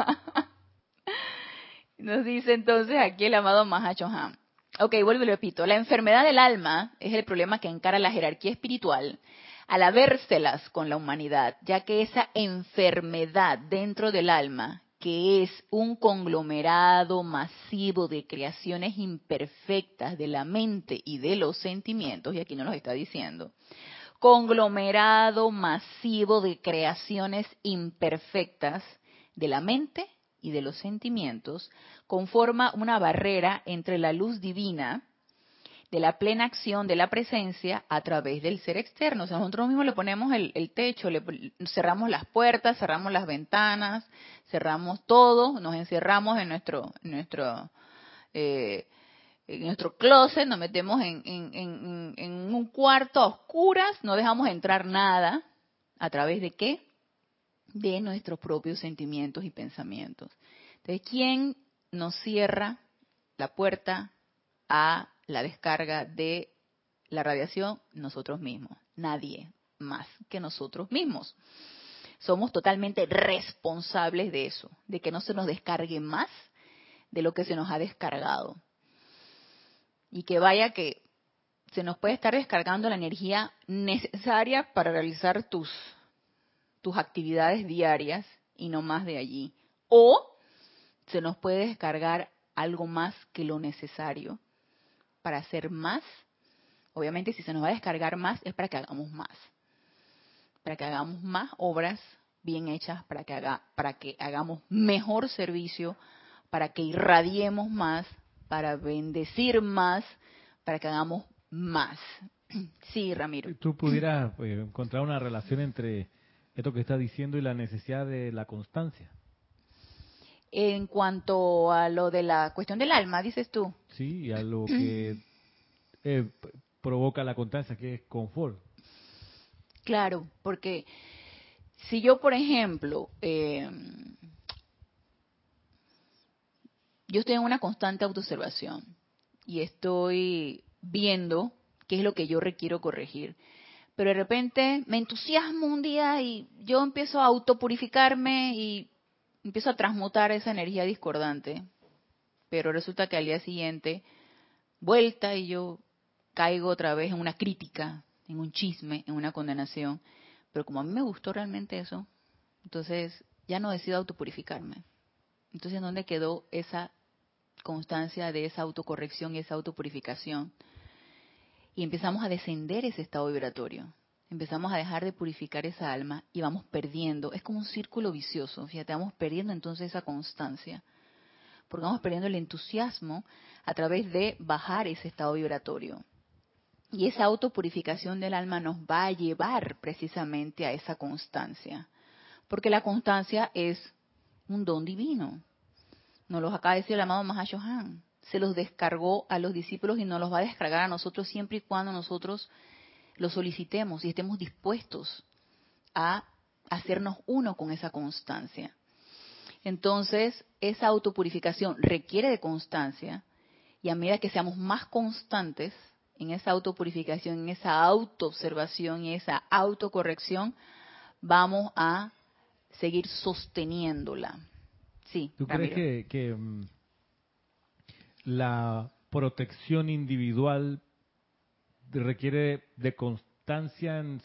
Nos dice entonces aquí el amado Mahachohan. Ok, vuelvo y repito. La enfermedad del alma es el problema que encara la jerarquía espiritual al habérselas con la humanidad, ya que esa enfermedad dentro del alma, que es un conglomerado masivo de creaciones imperfectas de la mente y de los sentimientos, y aquí no los está diciendo, conglomerado masivo de creaciones imperfectas de la mente y de los sentimientos, conforma una barrera entre la luz divina de la plena acción de la presencia a través del ser externo. O sea, nosotros mismos le ponemos el, techo, le, cerramos las puertas, cerramos las ventanas, cerramos todo, nos encerramos en nuestro, nuestro eh, en nuestro closet, nos metemos en, un cuarto a oscuras, no dejamos entrar nada. ¿A través de qué? De nuestros propios sentimientos y pensamientos. Entonces, ¿quién nos cierra la puerta a la descarga de la radiación? Nosotros mismos. Nadie más que nosotros mismos. Somos totalmente responsables de eso, de que no se nos descargue más de lo que se nos ha descargado y que vaya que se nos puede estar descargando la energía necesaria para realizar tus, tus actividades diarias y no más de allí. O se nos puede descargar algo más que lo necesario para hacer más. Obviamente si se nos va a descargar más es para que hagamos más. Para que hagamos más obras bien hechas, para que, haga, para que hagamos mejor servicio, para que irradiemos más, para bendecir más, para que hagamos más. Sí, Ramiro. ¿Tú pudieras pues, encontrar una relación entre esto que estás diciendo y la necesidad de la constancia? En cuanto a lo de la cuestión del alma, dices tú. Sí, a lo que eh, provoca la constancia, que es confort. Claro, porque si yo, por ejemplo, eh, yo estoy en una constante autoobservación y estoy viendo qué es lo que yo requiero corregir. Pero de repente me entusiasmo un día y yo empiezo a autopurificarme y empiezo a transmutar esa energía discordante. Pero resulta que al día siguiente, vuelta y yo caigo otra vez en una crítica, en un chisme, en una condenación. Pero como a mí me gustó realmente eso, entonces ya no decido autopurificarme. Entonces, ¿dónde quedó esa constancia de esa autocorrección y esa autopurificación. Y empezamos a descender ese estado vibratorio. Empezamos a dejar de purificar esa alma y vamos perdiendo. Es como un círculo vicioso, fíjate, vamos perdiendo entonces esa constancia. Porque vamos perdiendo el entusiasmo a través de bajar ese estado vibratorio. Y esa autopurificación del alma nos va a llevar precisamente a esa constancia. Porque la constancia es un don divino. Nos los acaba de decir el amado Mahashohan. Se los descargó a los discípulos y nos los va a descargar a nosotros siempre y cuando nosotros lo solicitemos y estemos dispuestos a hacernos uno con esa constancia. Entonces, esa autopurificación requiere de constancia y a medida que seamos más constantes en esa autopurificación, en esa autoobservación y esa autocorrección, vamos a seguir sosteniéndola. Sí, ¿Tú crees que, mm, la protección individual requiere de constancia en,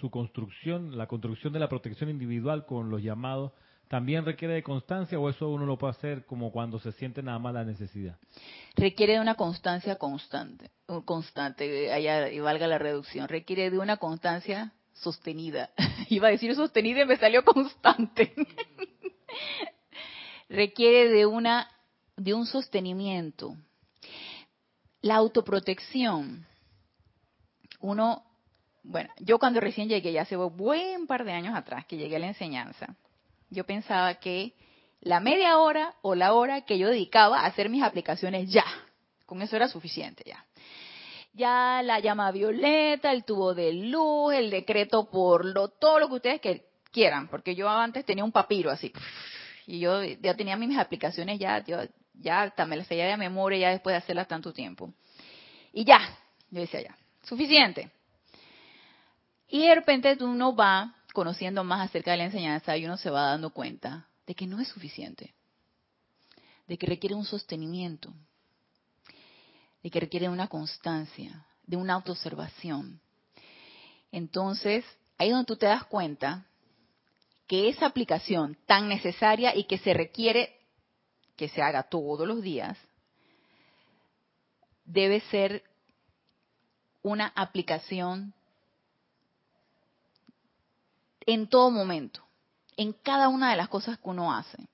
su construcción, la construcción de la protección individual con los llamados, también requiere de constancia o eso uno lo puede hacer como cuando se siente nada más la necesidad? Requiere de una constancia constante, constante, allá y valga la reducción, requiere de una constancia sostenida. Iba a decir sostenida y me salió constante. requiere de una de un sostenimiento. La autoprotección uno, bueno, yo cuando recién llegué, ya hace un buen par de años atrás que llegué a la enseñanza, yo pensaba que la media hora o la hora que yo dedicaba a hacer mis aplicaciones ya, con eso era suficiente ya. Ya la llama violeta, el tubo de luz, el decreto por lo, todo lo que ustedes quieran, porque yo antes tenía un papiro así, y yo ya tenía mis aplicaciones ya, yo ya hasta me las seguía de memoria ya después de hacerlas tanto tiempo. Y ya, yo decía ya, suficiente. Y de repente uno va conociendo más acerca de la enseñanza y uno se va dando cuenta de que no es suficiente, de que requiere un sostenimiento, de que requiere una constancia, de una autoobservación. Entonces, ahí es donde tú te das cuenta que esa aplicación tan necesaria y que se requiere que se haga todos los días, debe ser una aplicación en todo momento, en cada una de las cosas que uno hace.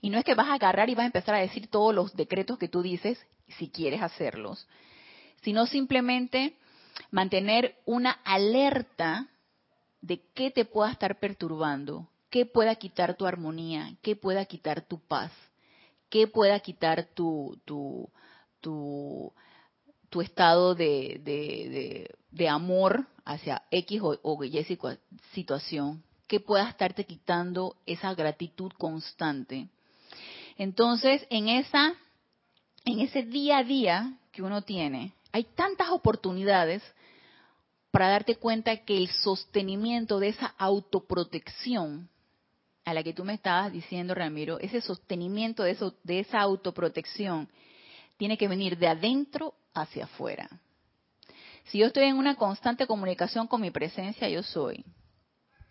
Y no es que vas a agarrar y vas a empezar a decir todos los decretos que tú dices, si quieres hacerlos, sino simplemente mantener una alerta de qué te pueda estar perturbando, qué pueda quitar tu armonía, qué pueda quitar tu paz, qué pueda quitar tu, tu, tu tu estado de, de, amor hacia X o, o Y situación, que pueda estarte quitando esa gratitud constante. Entonces, en esa, en ese día a día que uno tiene, hay tantas oportunidades para darte cuenta que el sostenimiento de esa autoprotección a la que tú me estabas diciendo, Ramiro, ese sostenimiento de, eso, de esa autoprotección tiene que venir de adentro hacia afuera. Si yo estoy en una constante comunicación con mi presencia, yo soy.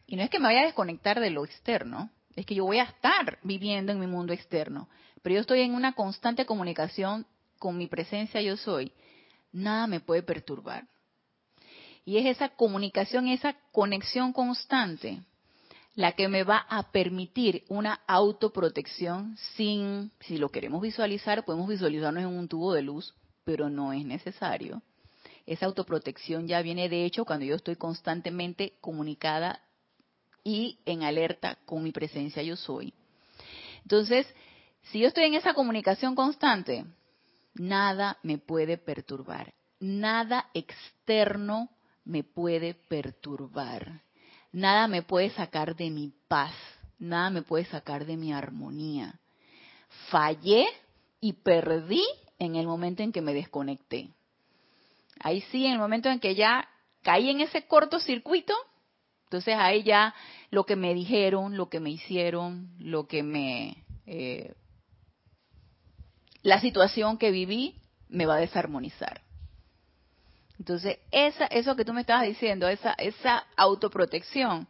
Y no es que me vaya a desconectar de lo externo, es que yo voy a estar viviendo en mi mundo externo, pero yo estoy en una constante comunicación con mi presencia, yo soy. Nada me puede perturbar. Y es esa comunicación, esa conexión constante la que me va a permitir una autoprotección sin, si lo queremos visualizar, podemos visualizarnos en un tubo de luz, pero no es necesario. Esa autoprotección ya viene de hecho cuando yo estoy constantemente comunicada y en alerta con mi presencia yo soy. Entonces, si yo estoy en esa comunicación constante, nada me puede perturbar. Nada externo me puede perturbar. Nada me puede sacar de mi paz. Nada me puede sacar de mi armonía. Fallé y perdí en el momento en que me desconecté. Ahí sí, en el momento en que ya caí en ese cortocircuito, entonces ahí ya lo que me dijeron, lo que me hicieron, lo que me... Eh, la situación que viví me va a desarmonizar. Entonces, esa, eso que tú me estabas diciendo, esa, esa autoprotección,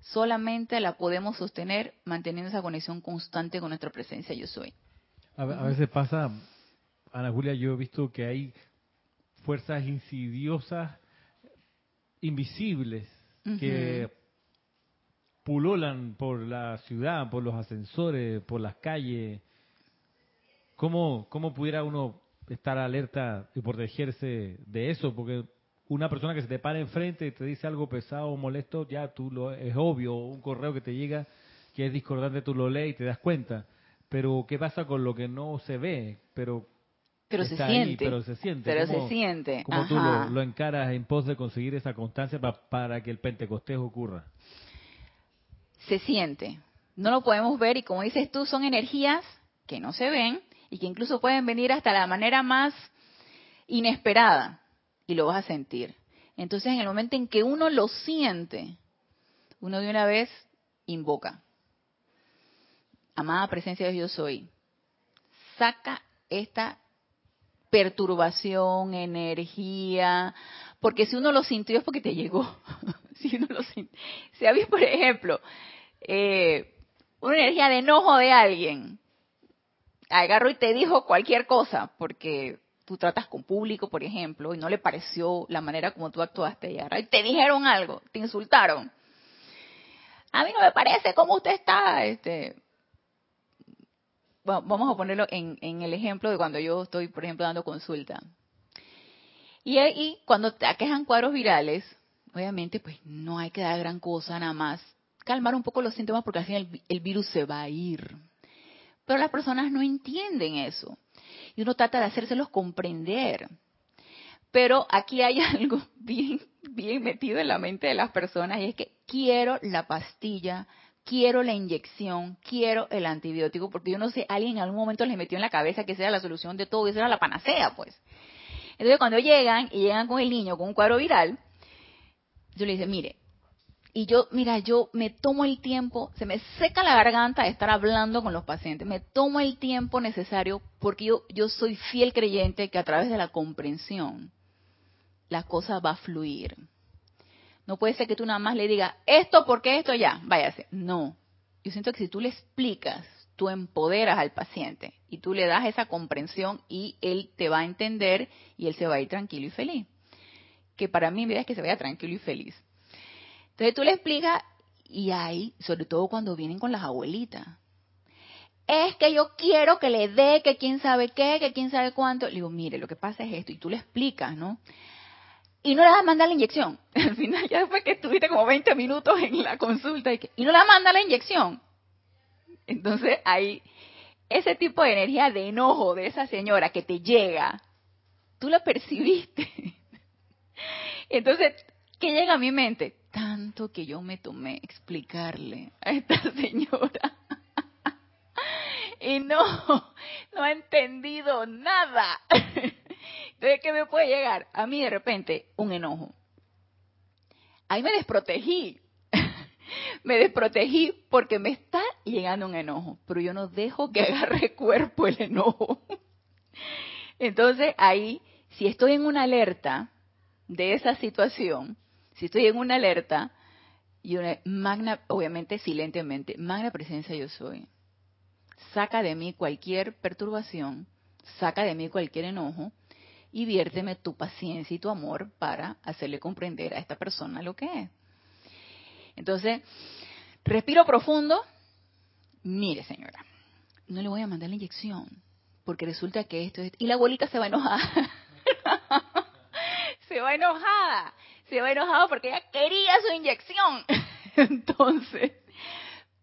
solamente la podemos sostener manteniendo esa conexión constante con nuestra presencia yo soy. A, veces pasa Ana Julia, yo he visto que hay fuerzas insidiosas invisibles que pululan por la ciudad, por los ascensores, por las calles. ¿Cómo, cómo pudiera uno estar alerta y protegerse de eso? Porque una persona que se te para enfrente y te dice algo pesado o molesto, ya tú lo es obvio, un correo que te llega que es discordante, tú lo lees y te das cuenta. Pero ¿qué pasa con lo que no se ve? Pero pero se siente. pero se siente. Pero se siente. ¿Cómo tú lo, encaras en pos de conseguir esa constancia para que el Pentecostés ocurra? Se siente. No lo podemos ver y como dices tú, son energías que no se ven y que incluso pueden venir hasta la manera más inesperada y lo vas a sentir. Entonces, en el momento en que uno lo siente, uno de una vez invoca. Amada presencia de Dios soy. Saca esta perturbación, energía, porque si uno lo sintió es porque te llegó. si uno lo sintió. Si había, por ejemplo, eh, una energía de enojo de alguien, agarró y te dijo cualquier cosa, porque tú tratas con público, por ejemplo, y no le pareció la manera como tú actuaste, y te dijeron algo, te insultaron. A mí no me parece cómo usted está, este, vamos a ponerlo en, el ejemplo de cuando yo estoy, por ejemplo, dando consulta. Y ahí, cuando te aquejan cuadros virales, obviamente, pues no hay que dar gran cosa, nada más calmar un poco los síntomas porque al final el virus se va a ir. Pero las personas no entienden eso y uno trata de hacérselos comprender. Pero aquí hay algo bien, bien metido en la mente de las personas y es que quiero la pastilla, quiero la inyección, quiero el antibiótico, porque yo no sé, alguien en algún momento les metió en la cabeza que esa era la solución de todo, esa era la panacea, pues. Entonces cuando llegan y llegan con el niño con un cuadro viral, yo le digo, mire, y yo, mira, yo me tomo el tiempo, se me seca la garganta de estar hablando con los pacientes, me tomo el tiempo necesario porque yo, yo soy fiel creyente que a través de la comprensión la cosa va a fluir. No puede ser que tú nada más le digas, esto porque esto ya, váyase. No. Yo siento que si tú le explicas, tú empoderas al paciente y tú le das esa comprensión y él te va a entender y él se va a ir tranquilo y feliz. Que para mí mi idea es que se vaya tranquilo y feliz. Entonces tú le explicas y hay, sobre todo cuando vienen con las abuelitas, es que yo quiero que le dé, que quién sabe qué, que quién sabe cuánto. Le digo, mire, lo que pasa es esto, y tú le explicas, ¿no? Y no le vas a mandar la inyección. Al final, ya después que estuviste como 20 minutos en la consulta, y, y no le vas a mandar la inyección. Entonces, hay ese tipo de energía de enojo de esa señora que te llega, tú la percibiste. Entonces, ¿qué llega a mi mente? tanto que yo me tomé explicarle a esta señora. y no, no ha entendido nada. Entonces, ¿qué me puede llegar? A mí de repente un enojo. Ahí me desprotegí. me desprotegí porque me está llegando un enojo, pero yo no dejo que agarre cuerpo el enojo. Entonces ahí, si estoy en una alerta de esa situación, si estoy en una alerta y una magna, obviamente silentemente, magna presencia yo soy, saca de mí cualquier perturbación, saca de mí cualquier enojo y viérteme tu paciencia y tu amor para hacerle comprender a esta persona lo que es. Entonces, respiro profundo. Mire, señora, no le voy a mandar la inyección porque resulta que esto es... Y la abuelita se va enojada. se va enojada se va enojado porque ella quería su inyección. Entonces,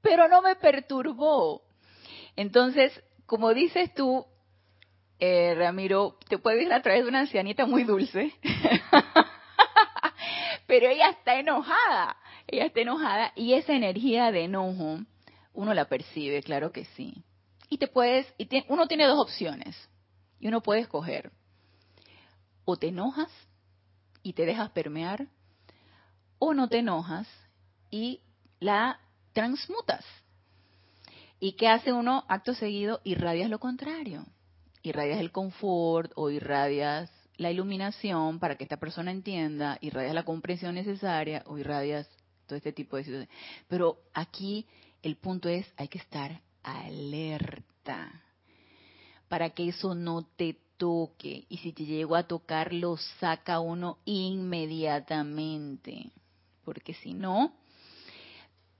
pero no me perturbó. Entonces, como dices tú, eh, Ramiro, te puedes ir a través de una ancianita muy dulce, pero ella está enojada, ella está enojada y esa energía de enojo uno la percibe, claro que sí. Y te puedes, y uno tiene dos opciones y uno puede escoger. O te enojas y te dejas permear, o no te enojas y la transmutas. ¿Y qué hace uno acto seguido? Irradias lo contrario. Irradias el confort o irradias la iluminación para que esta persona entienda, irradias la comprensión necesaria o irradias todo este tipo de situaciones. Pero aquí el punto es, hay que estar alerta para que eso no te toque. Y si te llegó a tocar, lo saca uno inmediatamente. Porque si no,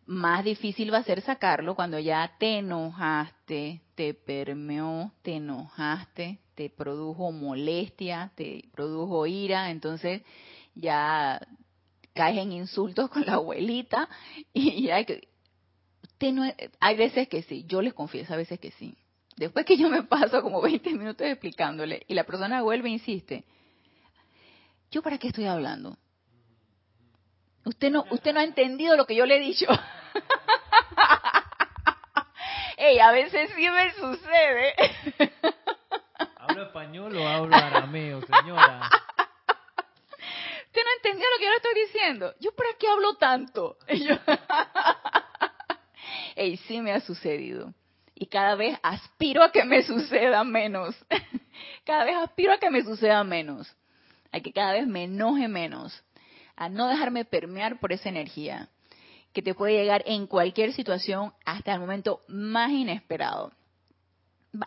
más difícil va a ser sacarlo cuando ya te enojaste, te permeó, te enojaste, te produjo molestia, te produjo ira, entonces ya caes en insultos con la abuelita y ya usted no, hay veces que sí, yo les confieso a veces que sí. Después que yo me paso como 20 minutos explicándole y la persona vuelve e insiste, ¿yo para qué estoy hablando? Usted no, usted no ha entendido lo que yo le he dicho. Ey, a veces sí me sucede. ¿Hablo español o hablo arameo, señora? Usted no entendió lo que yo le estoy diciendo. ¿Yo para qué hablo tanto? Ey, sí me ha sucedido. Y cada vez aspiro a que me suceda menos. cada vez aspiro a que me suceda menos. A que cada vez me enoje menos a no dejarme permear por esa energía que te puede llegar en cualquier situación hasta el momento más inesperado.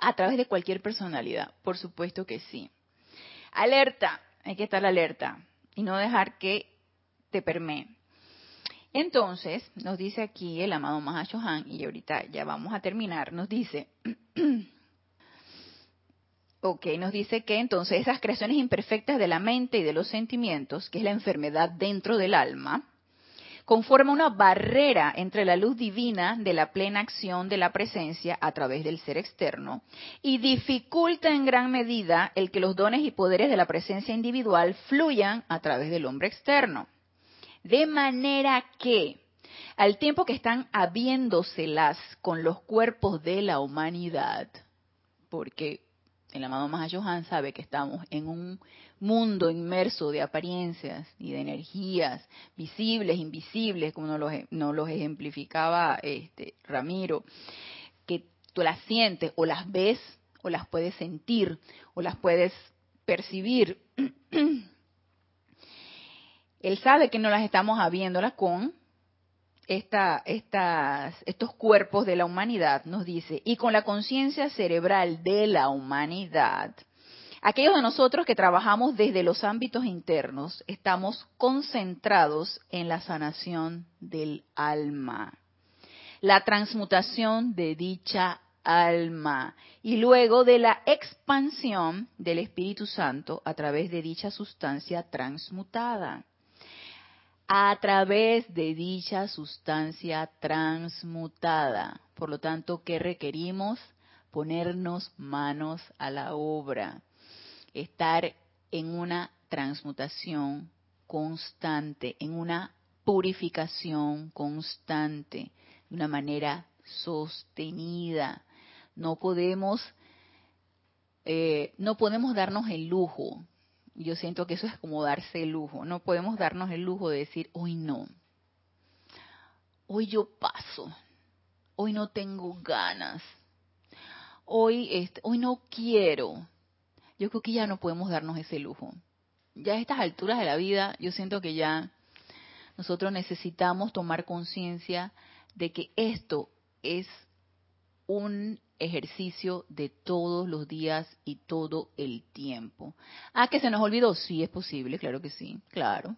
A través de cualquier personalidad, por supuesto que sí. Alerta, hay que estar alerta y no dejar que te permee. Entonces, nos dice aquí el amado Mahashohan, y ahorita ya vamos a terminar, nos dice, Ok, nos dice que entonces esas creaciones imperfectas de la mente y de los sentimientos, que es la enfermedad dentro del alma, conforma una barrera entre la luz divina de la plena acción de la presencia a través del ser externo y dificulta en gran medida el que los dones y poderes de la presencia individual fluyan a través del hombre externo. De manera que, al tiempo que están habiéndoselas con los cuerpos de la humanidad, porque el amado Mahayohan sabe que estamos en un mundo inmerso de apariencias y de energías visibles, invisibles, como nos los, nos los ejemplificaba este Ramiro, que tú las sientes o las ves o las puedes sentir o las puedes percibir. Él sabe que no las estamos habiéndolas con esta, estos cuerpos de la humanidad, nos dice, y con la conciencia cerebral de la humanidad, aquellos de nosotros que trabajamos desde los ámbitos internos, estamos concentrados en la sanación del alma, la transmutación de dicha alma y luego de la expansión del Espíritu Santo a través de dicha sustancia transmutada a través de dicha sustancia transmutada. Por lo tanto, ¿qué requerimos? Ponernos manos a la obra, estar en una transmutación constante, en una purificación constante, de una manera sostenida. No podemos, eh, no podemos darnos el lujo yo siento que eso es como darse el lujo. No podemos darnos el lujo de decir, hoy no. Hoy yo paso. Hoy no tengo ganas. Hoy, este, hoy no quiero. Yo creo que ya no podemos darnos ese lujo. Ya a estas alturas de la vida, yo siento que ya nosotros necesitamos tomar conciencia de que esto es un ejercicio de todos los días y todo el tiempo. Ah, que se nos olvidó, sí es posible, claro que sí, claro,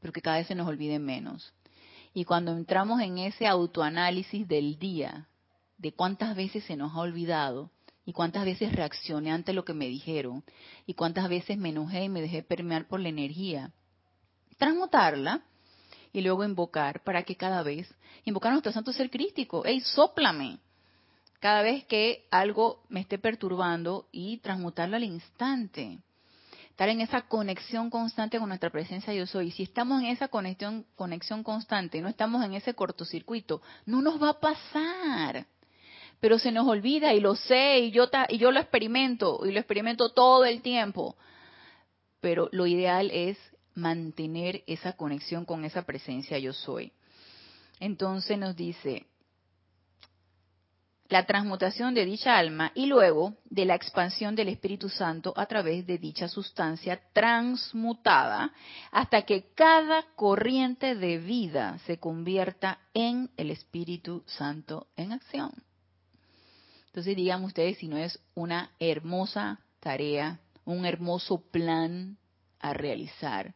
pero que cada vez se nos olvide menos. Y cuando entramos en ese autoanálisis del día, de cuántas veces se nos ha olvidado y cuántas veces reaccioné ante lo que me dijeron y cuántas veces me enojé y me dejé permear por la energía, transmutarla y luego invocar para que cada vez, invocar a nuestro santo ser crístico, ¡ey, sóplame! Cada vez que algo me esté perturbando y transmutarlo al instante. Estar en esa conexión constante con nuestra presencia yo soy. Si estamos en esa conexión, conexión constante, no estamos en ese cortocircuito, no nos va a pasar. Pero se nos olvida y lo sé y yo, y yo lo experimento y lo experimento todo el tiempo. Pero lo ideal es mantener esa conexión con esa presencia yo soy. Entonces nos dice, la transmutación de dicha alma y luego de la expansión del Espíritu Santo a través de dicha sustancia transmutada hasta que cada corriente de vida se convierta en el Espíritu Santo en acción. Entonces digan ustedes si no es una hermosa tarea un hermoso plan a realizar.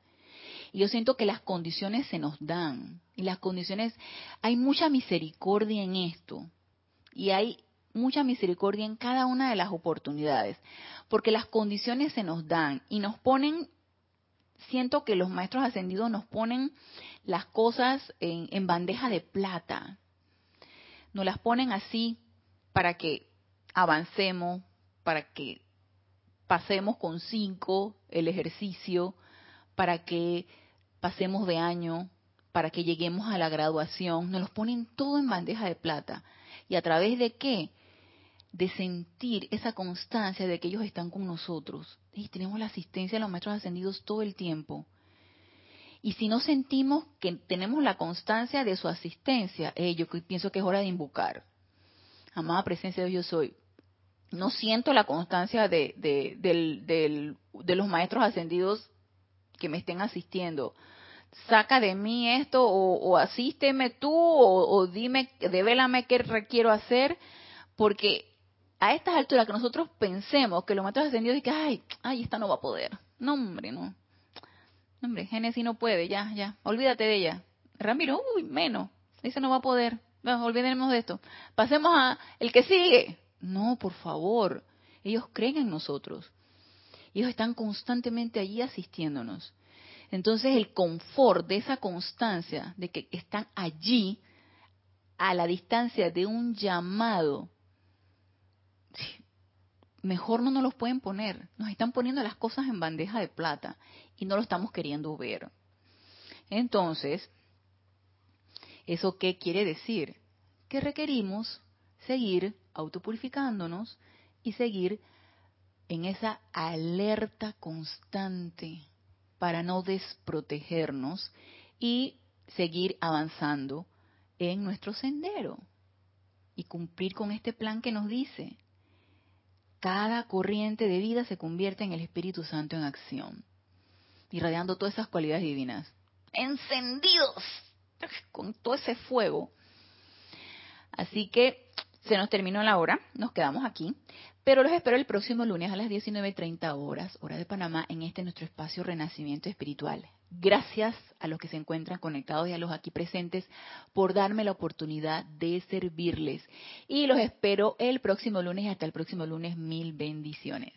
Y yo siento que las condiciones se nos dan. Y las condiciones, hay mucha misericordia en esto. Y hay mucha misericordia en cada una de las oportunidades. Porque las condiciones se nos dan y nos ponen, siento que los maestros ascendidos nos ponen las cosas en, bandeja de plata. Nos las ponen así para que avancemos, para que pasemos con cinco el ejercicio, para que pasemos de año, para que lleguemos a la graduación, nos los ponen todo en bandeja de plata. ¿Y a través de qué? De sentir esa constancia de que ellos están con nosotros. Y tenemos la asistencia de los maestros ascendidos todo el tiempo. Y si no sentimos que tenemos la constancia de su asistencia, eh, yo pienso que es hora de invocar. Amada presencia de Dios, yo soy. No siento la constancia de, de los maestros ascendidos que me estén asistiendo saca de mí esto o, asísteme tú o, dime, devélame qué requiero hacer, porque a estas alturas que nosotros pensemos que lo maestros ascendidos que, ay, ay, esta no va a poder. No, hombre, no. No, hombre, Génesis no puede, ya, ya, olvídate de ella. Ramiro, uy, menos, ese no va a poder. Vamos, olvidemos de esto. Pasemos a el que sigue. No, por favor. Ellos creen en nosotros. Ellos están constantemente allí asistiéndonos. Entonces el confort de esa constancia, de que están allí a la distancia de un llamado, mejor no nos los pueden poner. Nos están poniendo las cosas en bandeja de plata y no lo estamos queriendo ver. Entonces, ¿eso qué quiere decir? Que requerimos seguir autopurificándonos y seguir en esa alerta constante para no desprotegernos y seguir avanzando en nuestro sendero y cumplir con este plan que nos dice, cada corriente de vida se convierte en el Espíritu Santo en acción, irradiando todas esas cualidades divinas, encendidos con todo ese fuego. Así que se nos terminó la hora, nos quedamos aquí. Pero los espero el próximo lunes a las 19.30 horas, hora de Panamá, en este nuestro espacio Renacimiento Espiritual. Gracias a los que se encuentran conectados y a los aquí presentes por darme la oportunidad de servirles. Y los espero el próximo lunes y hasta el próximo lunes. Mil bendiciones.